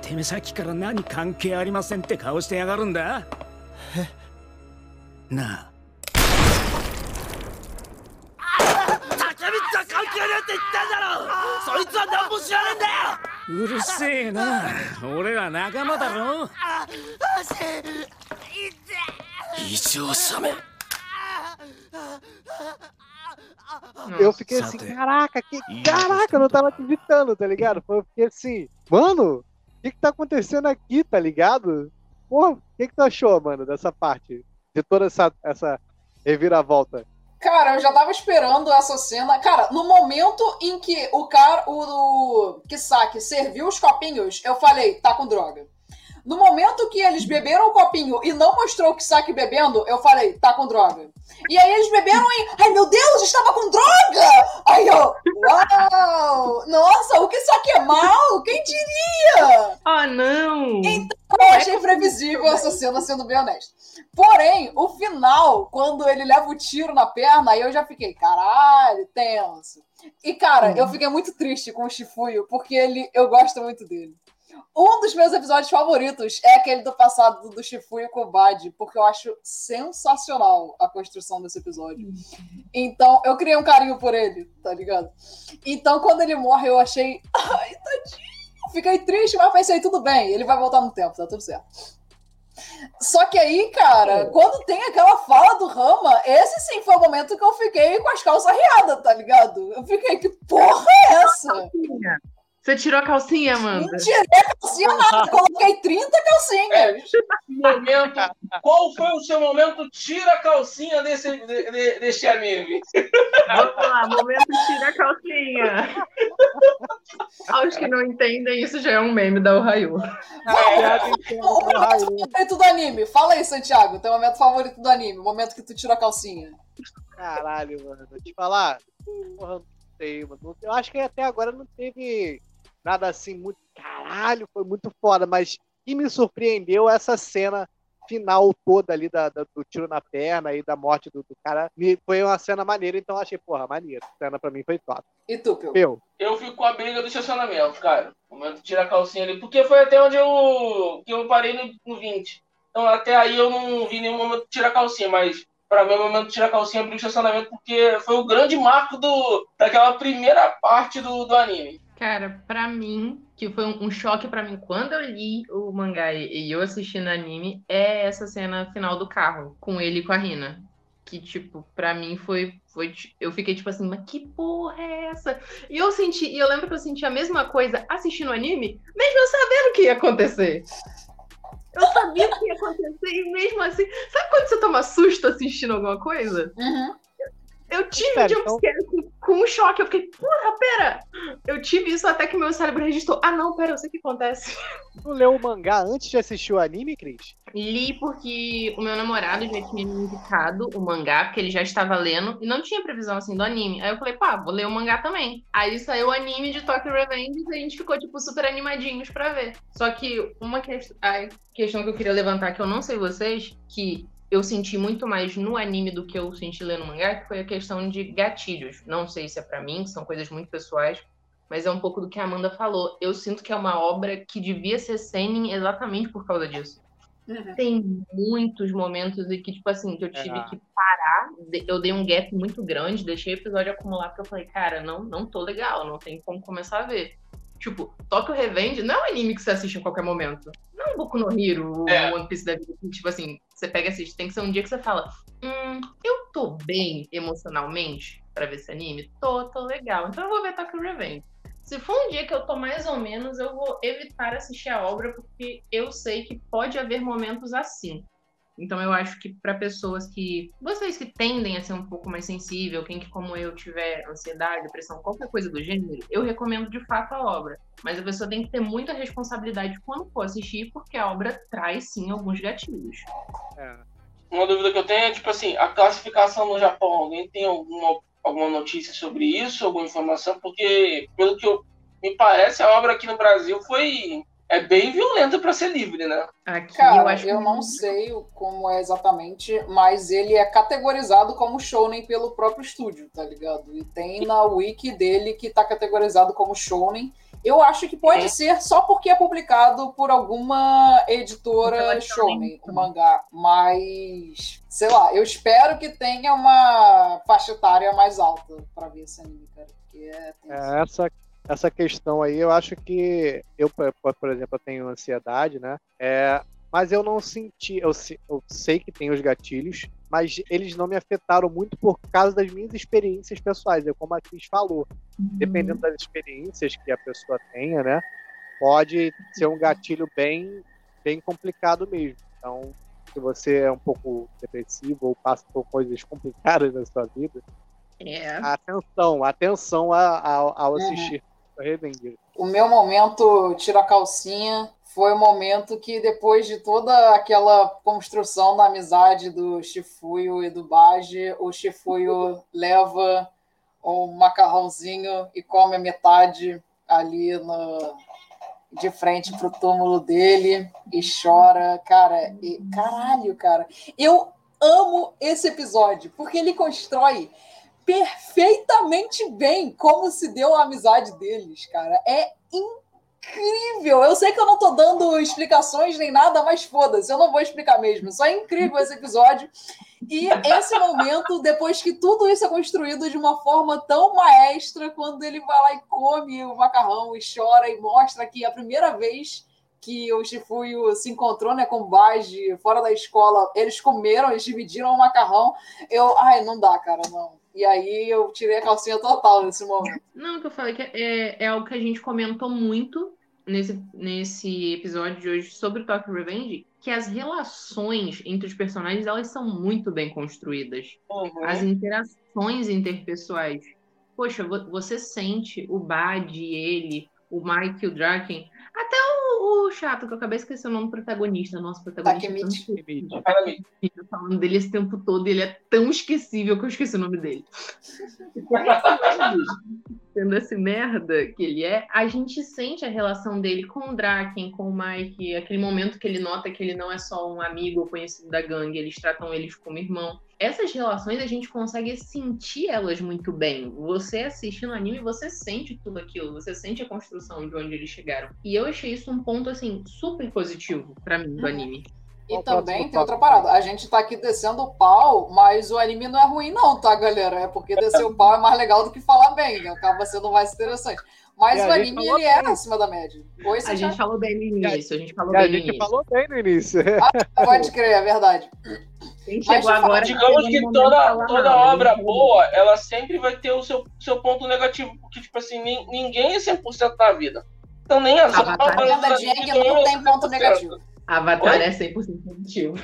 てめえさっきから何関係ありませんって顔してやがるんだえなあ竹光は関係ねえって言ってんだろそいつは何も知らねえんだよ うるせえな俺ら仲間だろあ足異常者め Eu fiquei assim, Sate. caraca, que. Caraca, eu não tava acreditando, tá ligado? Eu fiquei assim, mano, o que que tá acontecendo aqui, tá ligado? Pô, o que que tu achou, mano, dessa parte? De toda essa, essa reviravolta? Cara, eu já tava esperando essa cena. Cara, no momento em que o cara, o, o Kisaki serviu os copinhos, eu falei, tá com droga. No momento que eles beberam o copinho e não mostrou o Kisaki bebendo, eu falei, tá com droga. E aí eles beberam e, ai meu Deus, estava com droga! Aí eu, uau! Nossa, o Kisaki é mal? Quem diria? Ah, não! Eu achei previsível essa cena, sendo bem honesto. Porém, o final, quando ele leva o tiro na perna, aí eu já fiquei, caralho, tenso. E, cara, eu fiquei muito triste com o Shifuyo, porque ele, eu gosto muito dele. Um dos meus episódios favoritos é aquele do passado do, do Shifuyo com o Bad, porque eu acho sensacional a construção desse episódio. Então, eu criei um carinho por ele, tá ligado? Então, quando ele morre, eu achei, ai, tadinho. Fiquei triste, mas pensei, tudo bem, ele vai voltar no tempo, tá tudo certo. Só que aí, cara, quando tem aquela fala do Rama, esse sim foi o momento que eu fiquei com as calças riadas, tá ligado? Eu fiquei, que porra é essa? Você tirou a calcinha, Amanda? Não tirei a calcinha nada, coloquei 30 calcinhas. Momento, qual foi o seu momento tira a calcinha desse, de, de, deste anime? Vamos lá, momento tira a calcinha. Aos que não entendem, isso já é um meme da Ohio. O momento favorito do anime. Fala aí, Santiago. Teu momento favorito do anime. O momento que tu tirou a calcinha. Caralho, mano. Vou te falar. Porra, não sei, mano. Eu acho que até agora não teve nada assim muito. Caralho, foi muito foda, mas que me surpreendeu essa cena final toda ali da, da- do tiro na perna e da morte do, do cara. Me, foi uma cena maneira, então eu achei, porra, maneiro. A cena pra mim foi top. E tu, Pio? Eu. Eu fico com a briga do estacionamento, cara. Momento tira a calcinha ali. Porque foi até onde eu, que eu parei no, no 20. Então até aí eu não vi nenhum momento tira a calcinha, mas pra mim o momento tira a calcinha briga do estacionamento porque foi o grande marco do, daquela primeira parte do, do anime. Cara, pra mim, que foi um, choque pra mim quando eu li o mangá e, eu assisti no anime, é essa cena final do carro, com ele e com a Rina. Que, tipo, pra mim foi, foi. Eu fiquei tipo assim, mas que porra é essa? E eu senti, e eu lembro que eu senti a mesma coisa assistindo o anime, mesmo eu sabendo o que ia acontecer. Eu sabia o que ia acontecer, e mesmo assim. Sabe quando você toma susto assistindo alguma coisa? Eu tive Pera, jumpscare com, com um choque. Eu fiquei, porra, pera! Eu tive isso até que meu cérebro registrou. Ah, não, pera, eu sei o que acontece. Tu leu o mangá antes de assistir o anime, Cris? Li porque o meu namorado já tinha me indicado o mangá, porque ele já estava lendo, e não tinha previsão assim do anime. Aí eu falei, pá, vou ler o mangá também. Aí saiu o anime de Tokyo Revenge e a gente ficou, tipo, super animadinhos pra ver. Só que uma que... a questão que eu queria levantar, que eu não sei vocês, que eu senti muito mais no anime do que eu senti lendo mangá, que foi a questão de gatilhos. Não sei se é pra mim, que são coisas muito pessoais, mas é um pouco do que a Amanda falou. Eu sinto que é uma obra que devia ser seinen exatamente por causa disso. Tem muitos momentos em que, tipo assim, que eu tive É. que parar, eu dei um gap muito grande, deixei o episódio acumular, porque eu falei, cara, não, não tô legal, não tem como começar a ver. Tipo, Tokyo Revenge não é um anime que você assiste em qualquer momento. Não é um Boku no Hero ou É. One Piece da vida, que, tipo assim, você pega e assiste. Tem que ser um dia que você fala, hum, eu tô bem emocionalmente pra ver esse anime? Tô, tô legal. Então eu vou ver Tokyo Revenge. Se for um dia que eu tô mais ou menos, eu vou evitar assistir a obra, porque eu sei que pode haver momentos assim. Então eu acho que para pessoas que. Vocês que tendem a ser um pouco mais sensível, quem que, como eu, tiver ansiedade, depressão, qualquer coisa do gênero, eu recomendo de fato a obra. Mas a pessoa tem que ter muita responsabilidade quando for assistir, porque a obra traz sim alguns gatilhos. Uma dúvida que eu tenho é, tipo assim, a classificação no Japão, alguém tem alguma, alguma notícia sobre isso, alguma informação? Porque, pelo que eu, me parece, a obra aqui no Brasil foi é bem violenta para ser livre, né? Aqui Cara, eu eu, acho que não sei o- como é exatamente, mas ele é categorizado como shounen pelo próprio estúdio, tá ligado? E tem na wiki dele que tá categorizado como shounen. Eu acho que pode É. ser só porque é publicado por alguma editora Pela shounen, o mangá. Mas, sei lá, eu espero que tenha uma faixa etária mais alta pra ver esse anime, cara. Porque é. É, essa, essa questão aí, eu acho que eu, por exemplo, eu tenho ansiedade, né? É, mas eu não senti, eu, eu sei que tem os gatilhos, mas eles não me afetaram muito por causa das minhas experiências pessoais. É como a Cris falou, dependendo das experiências que a pessoa tenha, né? Pode ser um gatilho bem, bem complicado mesmo. Então, se você é um pouco depressivo ou passa por coisas complicadas na sua vida, É. atenção, atenção a- a- ao assistir o meu momento tira a calcinha foi o momento que, depois de toda aquela construção da amizade do Shifuyo e do Baji, o Shifuyo leva o macarrãozinho e come a metade ali no, de frente pro túmulo dele e chora. Cara, e, caralho, cara. Eu amo esse episódio, porque ele constrói perfeitamente bem como se deu a amizade deles, cara. É incrível. Eu sei que eu não tô dando explicações nem nada, mas foda-se, eu não vou explicar mesmo. Só é incrível esse episódio. E esse momento, depois que tudo isso é construído de uma forma tão maestra, quando ele vai lá e come o macarrão e chora e mostra que a primeira vez que o Shifuyo se encontrou né, com o Baji fora da escola, eles comeram, eles dividiram o macarrão. Eu, ai, não dá, cara, não. E aí eu tirei a calcinha total nesse momento. Não, que eu falei que é, é algo que a gente comentou muito nesse, nesse episódio de hoje sobre o Tokyo Revenge, que as relações entre os personagens, elas são muito bem construídas. Uhum. As interações interpessoais. Poxa, vo- você sente o Bad, ele, o Mike o Draken, até o, o chato, que eu acabei esquecendo o nome do protagonista, nosso protagonista. é tão esquecível. Eu falando dele esse tempo todo, ele é tão esquecível que eu esqueci o nome dele. Sendo esse merda que ele é, a gente sente a relação dele com o Draken, com o Mike, aquele momento que ele nota que ele não é só um amigo ou conhecido da gangue, eles tratam eles como irmão. Essas relações a gente consegue sentir elas muito bem. Você assistindo o anime, você sente tudo aquilo, você sente a construção de onde eles chegaram. E eu achei isso um ponto assim super positivo pra mim do anime. E também tem outra parada. A gente tá aqui descendo o pau, mas o anime não é ruim, não, tá, galera? É porque descer o pau é mais legal do que falar bem. Acaba sendo mais interessante. Mas E a o anime, ele é bem. acima da média. Oi, A gente já... falou bem no início, a gente falou E a bem no gente início. falou bem no início. Pode crer, é verdade. Quem Mas chegou falar, agora Digamos que no toda, toda obra né? boa, ela sempre vai ter o seu, seu ponto negativo, porque, tipo assim, nin- ninguém é 100% da vida. Então nem as Avatar. da Jang não é tem ponto 100%. negativo. Avatar Oi? é 100% positivo.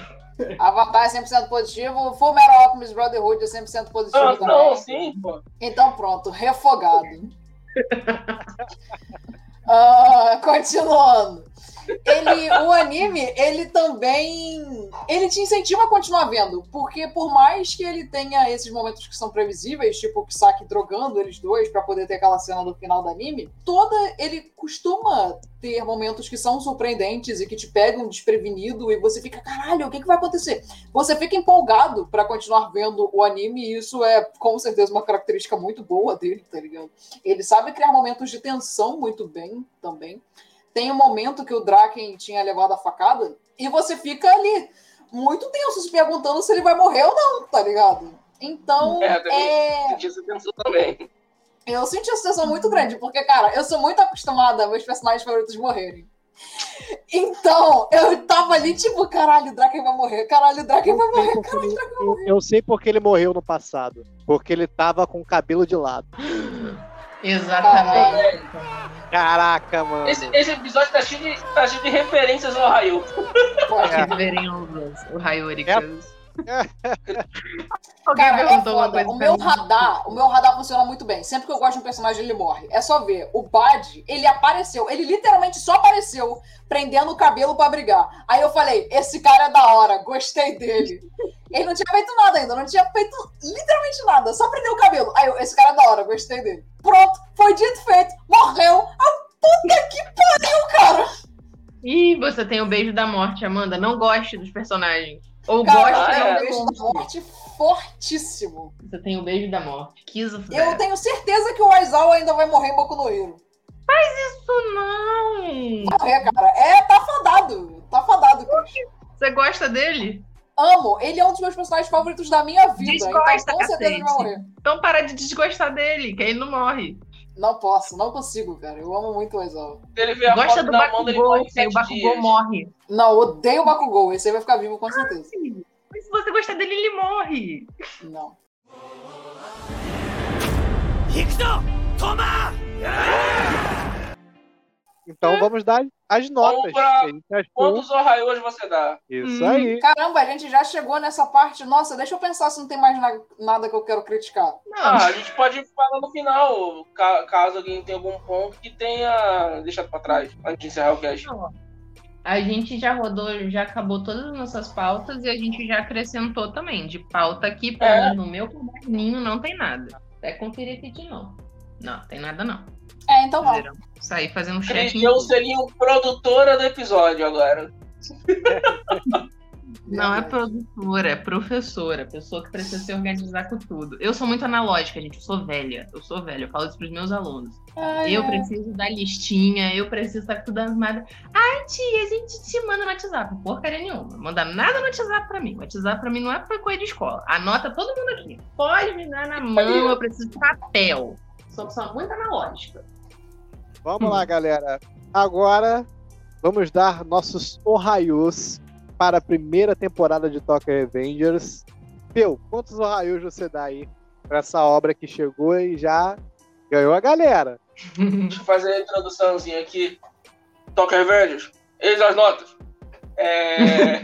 Avatar é 100% positivo. Full Metal Alchemist Brotherhood é 100% positivo Ah, também. não, sim, pô. Então pronto, refogado. Ah, continuando. Ele, o anime, ele também. Ele te incentiva a continuar vendo. Porque por mais que ele tenha esses momentos que são previsíveis, tipo o Kisaki drogando eles dois pra poder ter aquela cena do final do anime, toda. Ele costuma ter momentos que são surpreendentes e que te pegam desprevenido e você fica, caralho, o que, que vai acontecer? Você fica empolgado pra continuar vendo o anime e isso é com certeza uma característica muito boa dele, tá ligado? Ele sabe criar momentos de tensão muito bem também. Tem um momento que o Draken tinha levado a facada e você fica ali muito tenso se perguntando se ele vai morrer ou não, tá ligado? Então, É, também é... senti essa tensão também. eu senti uma sensação muito grande, porque, cara, eu sou muito acostumada a meus personagens favoritos morrerem. Então, eu tava ali, tipo, caralho, o Draken vai morrer, caralho, o Draken vai morrer, caralho, o Draken vai morrer. Eu sei porque ele morreu no passado. Porque ele tava com o cabelo de lado. Exatamente. Caraca, mano. Esse, esse episódio tá cheio, de, tá cheio de referências ao Raio. Verem o, o Hayori. É. Alguém é perguntou uma coisa O meu mim. radar, o meu radar funciona muito bem. Sempre que eu gosto de um personagem, ele morre. É só ver. O Bad, ele apareceu. Ele literalmente só apareceu prendendo o cabelo pra brigar. Aí eu falei, esse cara é da hora, gostei dele. Ele não tinha feito nada ainda, não tinha feito literalmente nada, só prendeu o cabelo. Aí eu, esse cara é da hora, gostei dele. Pronto, foi dito feito, morreu. Ah, puta que pariu, cara. Ih, você tem o beijo da morte, Amanda. Não goste dos personagens. Ou Cara, goste, tenho um beijo da morte fortíssimo. Você tem o beijo da morte. Kiss of Eu tenho certeza que o Aizawa ainda vai morrer em Boku no Hero. Isso não! Morrer, cara. É, tá fadado. Tá fadado. Você gosta dele? amo. Ele é um dos meus personagens favoritos da minha vida. Tá Desgosta, então, com certeza ele vai morrer. Então para de desgostar dele, que ele não morre. Não posso, não consigo, cara. Eu amo muito o Exal. Ele vê a Gosta do Bakugou, o Bakugou morre. Não, odeio o Bakugou. Esse aí vai ficar vivo com certeza. Ai, mas se você gostar dele, ele morre. Não. Hikuto! Toma! Yeah! Então vamos dar as notas. pra-. Quantos Ohaios você dá? Isso aí. Caramba, a gente já chegou nessa parte. Nossa, deixa eu pensar se não tem mais na- nada que eu quero criticar. Ah, a gente pode falar no final, ca- caso alguém tenha algum ponto que tenha deixado pra trás, antes de encerrar o cast. A gente já rodou, já acabou todas as nossas pautas e a gente já acrescentou também. De pauta aqui, É. no meu caderninho, não tem nada. Até conferir aqui de novo. Não, tem nada não. É, então vamos. Sair fazendo Cris, em eu seria um produtora do episódio agora. Não é produtora, é professora. Pessoa que precisa se organizar com tudo. Eu sou muito analógica, gente. Eu sou velha. Eu sou velha. Eu falo isso pros meus alunos. Ai, eu ai. preciso da listinha, eu preciso estar com tudo arrumado. Ai, tia, a gente te manda no WhatsApp. Porcaria nenhuma. Manda nada no WhatsApp pra mim. O WhatsApp pra mim não é pra coisa de escola. Anota todo mundo aqui. Pode me dar na mão, eu preciso de papel. Sou pessoa muito analógica. Vamos lá, galera. Agora vamos dar nossos Ohaios para a primeira temporada de Tokyo Revengers. Phil, quantos Ohaios você dá aí pra essa obra que chegou e já ganhou a galera. Deixa eu fazer a introduçãozinha aqui. Toca velhos. Eis as notas. É...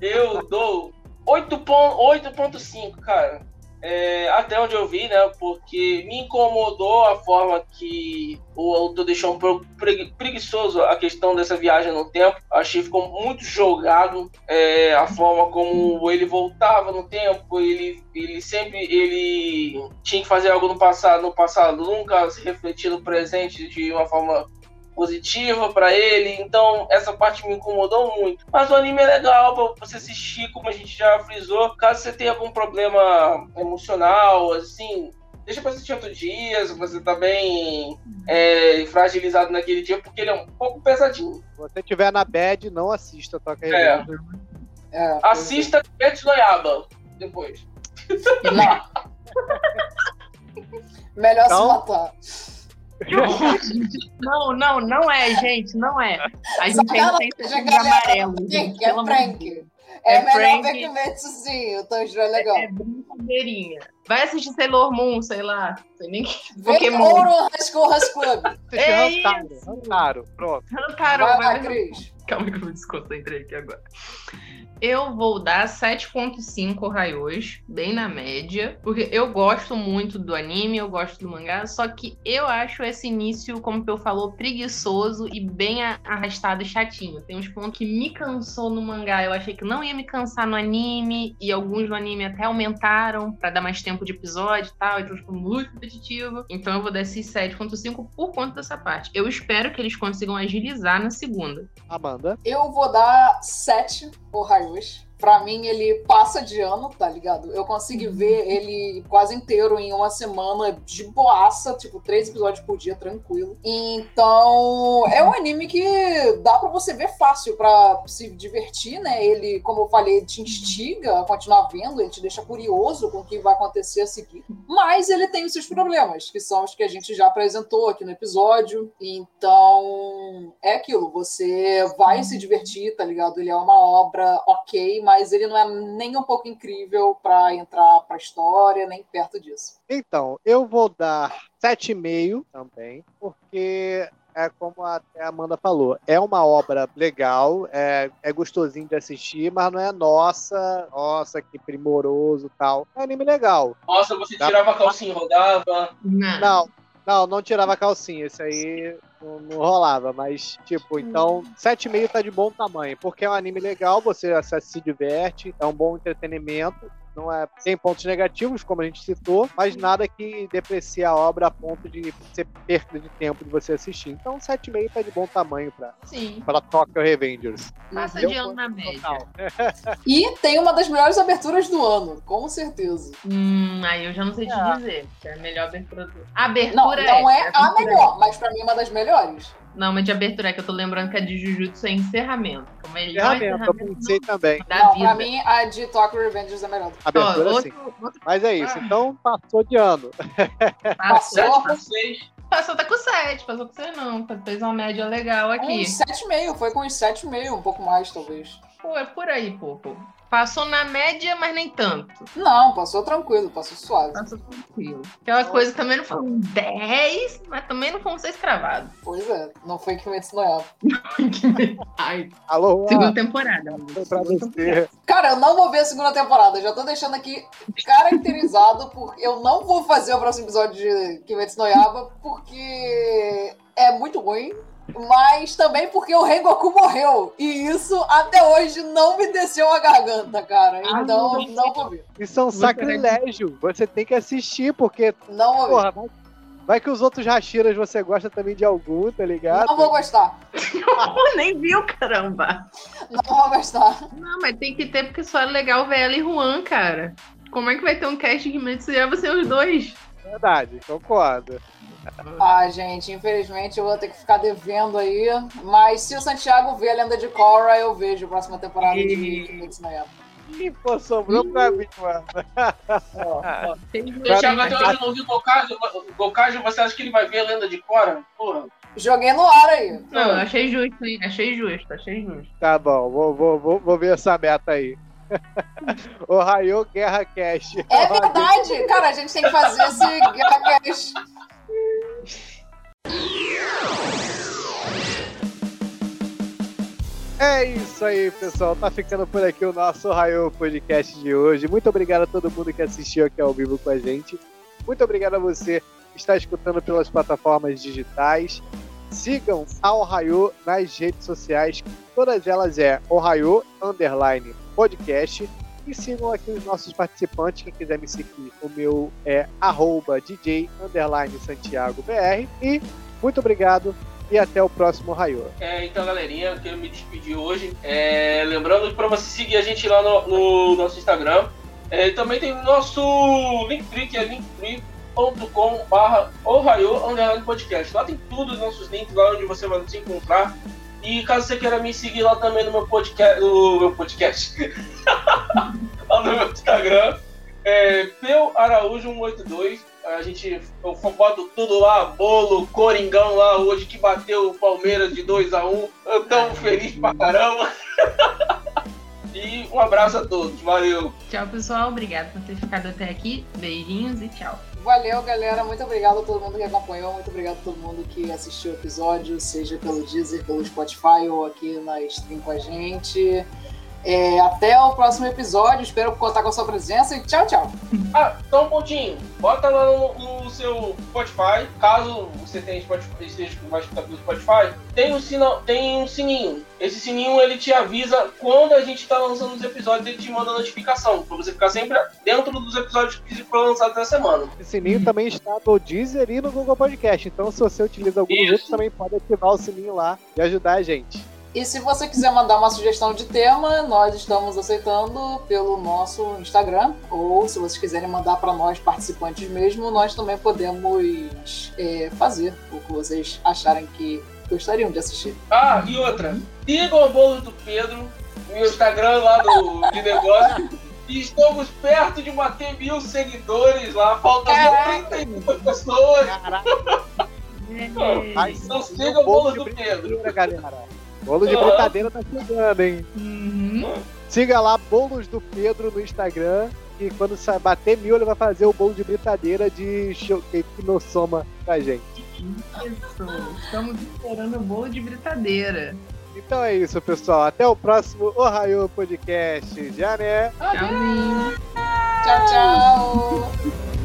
eu dou 8.5, cara. É, até onde eu vi, né? Porque me incomodou a forma que o autor deixou um pouco pregui- preguiçoso a questão dessa viagem no tempo. Achei que ficou muito jogado é, a forma como ele voltava no tempo. Ele, ele sempre ele tinha que fazer algo no passado, no passado nunca se refletir no presente de uma forma positiva pra ele, então essa parte me incomodou muito. Mas o anime é legal pra você assistir, como a gente já frisou. Caso você tenha algum problema emocional, assim, deixa pra assistir outro dia, se você tá bem é, fragilizado naquele dia, porque ele é um pouco pesadinho. Se você tiver na bad, não assista Toca É. Revenge. Assista Kimetsu no Yaba depois. Melhor Então- se matar. Não, não, não é, gente, não é. A gente tem um senso galera. amarelo. Tem gente, é prank. É, É melhor ver que Metsuzinho, o Tanjiro é legal. É brincadeirinha. Vai assistir Sailor Moon, sei lá. Sei nem Pokémon. Ouro Club. Assiste É Hantaro, isso. Hantaro, pronto. Hantaro, Vai vai lá, ver- Cris. Calma que eu me desconcentrei aqui agora. Eu vou dar 7.5 raios, bem na média, porque eu gosto muito do anime, eu gosto do mangá, só que eu acho esse início, como o Peu falou, preguiçoso e bem arrastado e chatinho. Tem uns pontos que me cansou no mangá, eu achei que não ia me cansar no anime, e alguns no anime até aumentaram pra dar mais tempo de episódio e tal, então ficou muito repetitivo. Então eu vou dar esse 7.5 por conta dessa parte. Eu espero que eles consigam agilizar na segunda. Amanda. Eu vou dar 7 por Hayushi. Pra mim, ele passa de ano, tá ligado? Eu consigo ver ele quase inteiro em uma semana de boaça, tipo, três episódios por dia, tranquilo. Então, é um anime que dá pra você ver fácil pra se divertir, né? Ele, como eu falei, te instiga a continuar vendo, ele te deixa curioso com o que vai acontecer a seguir. Mas ele tem os seus problemas, que são os que a gente já apresentou aqui no episódio. Então, é aquilo, você vai se divertir, tá ligado? Ele é uma obra ok, mas ele não é nem um pouco incrível pra entrar pra história, nem perto disso. Então, eu vou dar 7,5 também, porque é como até a Amanda falou, é uma obra legal, é, é gostosinho de assistir, mas não é nossa, nossa, que primoroso tal. É um anime legal. Nossa, você Dá tirava a calcinha e rodava. Não, não, não tirava a calcinha, isso aí não, não rolava, mas, tipo, então, 7,5 tá de bom tamanho, porque é um anime legal, você se se diverte, é um bom entretenimento, não é, tem pontos negativos, como a gente citou, mas nada que deprecie a obra a ponto de ser perda de tempo de você assistir. Então, 7,5 tá de bom tamanho pra, Sim. pra Tokyo Revengers. Passa Deu de ano na média. E tem uma das melhores aberturas do ano, com certeza. Hum, aí eu já não sei te É. dizer. que É a melhor abertura do. Abertura Não, não é a abertura melhor, mas pra mim é uma das melhores. Não, mas de abertura é que eu tô lembrando que a de Jujutsu é encerramento. que é O melhor Ferramenta, eu encerramento pensei também. da não, vida. pra mim a de Tokyo Revengers é melhor. Abertura Ó, sim. outro- outro- Mas é isso, então passou de ano. Passou, Passou? Vocês. passou tá com 7, passou com 6 não. Fez uma média legal aqui. Uns 7,5, foi com uns 7,5, um pouco mais, talvez. Pô, é por aí, pô. Passou na média, mas nem tanto. Não, passou tranquilo, passou suave. Passou tranquilo. Aquela coisa também não foi um 10, mas também não foi um 6 cravado. Pois é, não foi Kimetsu no Yaiba. Ai, Alô, segunda temporada. foi pra você. Cara, eu não vou ver a segunda temporada. Já tô deixando aqui caracterizado porque eu não vou fazer o próximo episódio de Kimetsu no Yaiba porque é muito ruim. Mas também porque o Rengoku morreu. E isso até hoje não me desceu a garganta, cara. Ah, Então não. não vou ver. Isso é um Você sacrilégio. Você tem que assistir, porque, Não vou ver. porra, vai, vai que os outros Hashiras você gosta também de algum, tá ligado? Não vou gostar. Nem viu, caramba. Não vou gostar. Não, mas tem que ter porque só é legal ver ela e Juan, cara. Como é que vai ter um cast de Kimetsu e Yaiba sem os dois? Verdade, concordo. Ah, gente, infelizmente eu vou ter que ficar devendo aí. Mas se o Santiago ver a lenda de Korra, eu vejo a próxima temporada de E- Kimetsu no Yaiba. Ih, pô, sobrou pra mim, mano. O Thiago até hoje não ouviu Gokage. Gokage, você acha que ele vai ver a lenda de Korra? Porra. Joguei no ar aí. Não, eu achei justo, hein? Achei justo, achei justo. Tá bom, vou, vou, vou, vou ver essa meta aí. O Raio Guerra Cash. É verdade! Cara, a gente tem que fazer esse Guerra Cash. É isso aí, pessoal. Tá ficando por aqui o nosso Raio Podcast de hoje. Muito obrigado a todo mundo que assistiu aqui ao vivo com a gente. Muito obrigado a você que está escutando pelas plataformas digitais. Sigam ao Raio nas redes sociais. Todas elas é o Raio Underline Podcast. E sigam aqui os nossos participantes. Quem quiser me seguir, o meu é arroba DJ Santiago BR. E muito obrigado e até o próximo Raio. É, então, galerinha, eu quero me despedir hoje. É, lembrando para você seguir a gente lá no, no nosso Instagram. É, também tem o nosso Linktree, que é linktree.com barra podcast. Lá tem tudo, os nossos links, lá onde você vai nos encontrar. E caso você queira me seguir lá também no meu podcast, no meu podcast, lá no meu Instagram, é Peu Araújo 182. A gente, eu boto tudo lá, bolo, coringão lá, hoje que bateu o Palmeiras de 2x1. Eu tô feliz pra caramba. e um abraço a todos, valeu. Tchau, pessoal. Obrigado por ter ficado até aqui. Beijinhos e tchau. Valeu, galera. Muito obrigado a todo mundo que acompanhou. Muito obrigado a todo mundo que assistiu o episódio, seja pelo Deezer, pelo Spotify ou aqui na stream com a gente. É, até o próximo episódio. Espero contar com a sua presença e tchau, tchau. Ah, um pontinho. Bota lá no, no seu Spotify, caso você tenha Spotify, esteja vai escutar pelo Spotify, tem um, sino, tem um sininho. Esse sininho ele te avisa quando a gente tá lançando os episódios, ele te manda notificação, pra você ficar sempre dentro dos episódios que foram lançados na semana. Esse sininho também está no Deezer e no Google Podcast. Então, se você utiliza algum dos outros, também pode ativar o sininho lá e ajudar a gente. E se você quiser mandar uma sugestão de tema, nós estamos aceitando pelo nosso Instagram. Ou se vocês quiserem mandar para nós, participantes mesmo, nós também podemos é, fazer o que vocês acharem que gostariam de assistir. Ah, e outra, sigam o bolo do Pedro no Instagram lá do de negócio. E estamos perto de bater mil seguidores lá. Faltam só 32 pessoas. Então siga o bolo do Pedro. Galera. Bolo de britadeira tá chegando, hein? Siga lá, Bolos do Pedro no Instagram. E quando bater mil, ele vai fazer o bolo de britadeira de showcake no Soma pra gente. Isso. Estamos esperando o bolo de britadeira. Então é isso, pessoal. Até o próximo Ohio Podcast. Já né? Tchauzinho. Tchau, tchau.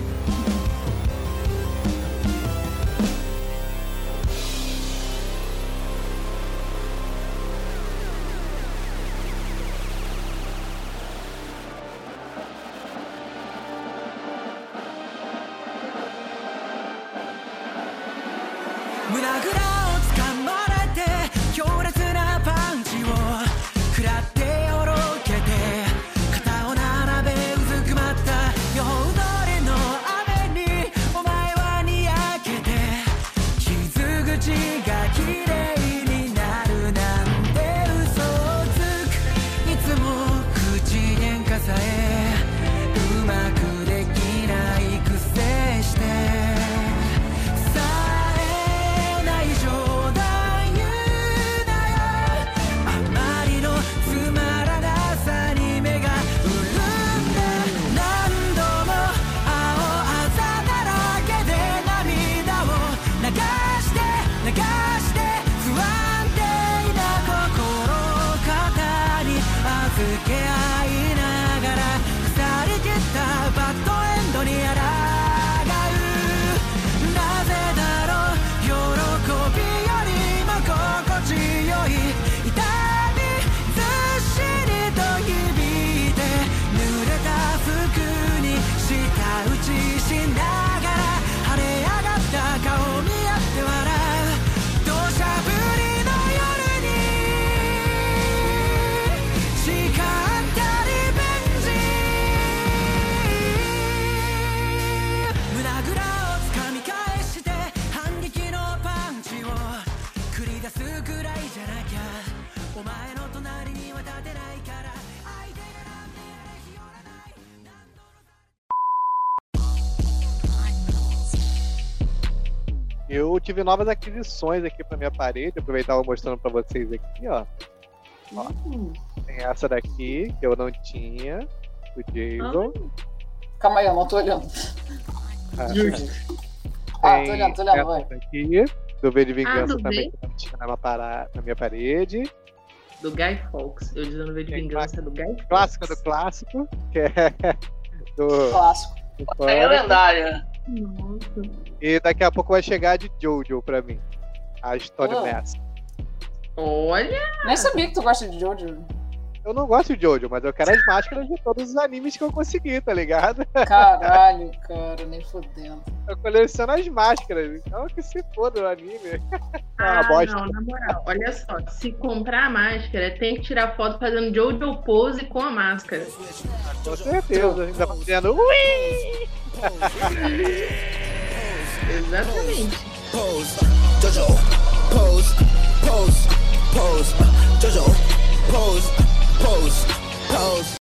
Tive novas aquisições aqui pra minha parede. Aproveitava mostrando pra vocês aqui, ó. Ó. Tem essa daqui, que eu não tinha. Do Jason. Calma aí, eu não tô olhando. Ah, Ah, tem tô olhando, tô olhando, essa vai. daqui. Do V de Vingança Ah, também, que não tinha na, para- na minha parede. Do Guy Fawkes. Eu dizendo V de Vingança do Guy Fawkes. Clássico do clássico, que é do. Clássico. é lendária. Nossa. E daqui a pouco vai chegar a de Jojo pra mim. A Ah. Mass. Olha! Nem sabia que tu gosta de Jojo. Eu não gosto de Jojo, mas eu quero as máscaras de todos os animes que eu conseguir, tá ligado? Caralho, cara, nem fodendo. Eu coleciono as máscaras, então que se foda o anime. Ah, Ah, bosta. não, na moral, olha só. Se comprar a máscara, tem que tirar foto fazendo Jojo pose com a máscara. Com certeza, ainda fazendo. Ui! Exatamente. Pose, Jojo, pose, pose, pose, Jojo, pose, pose, pose.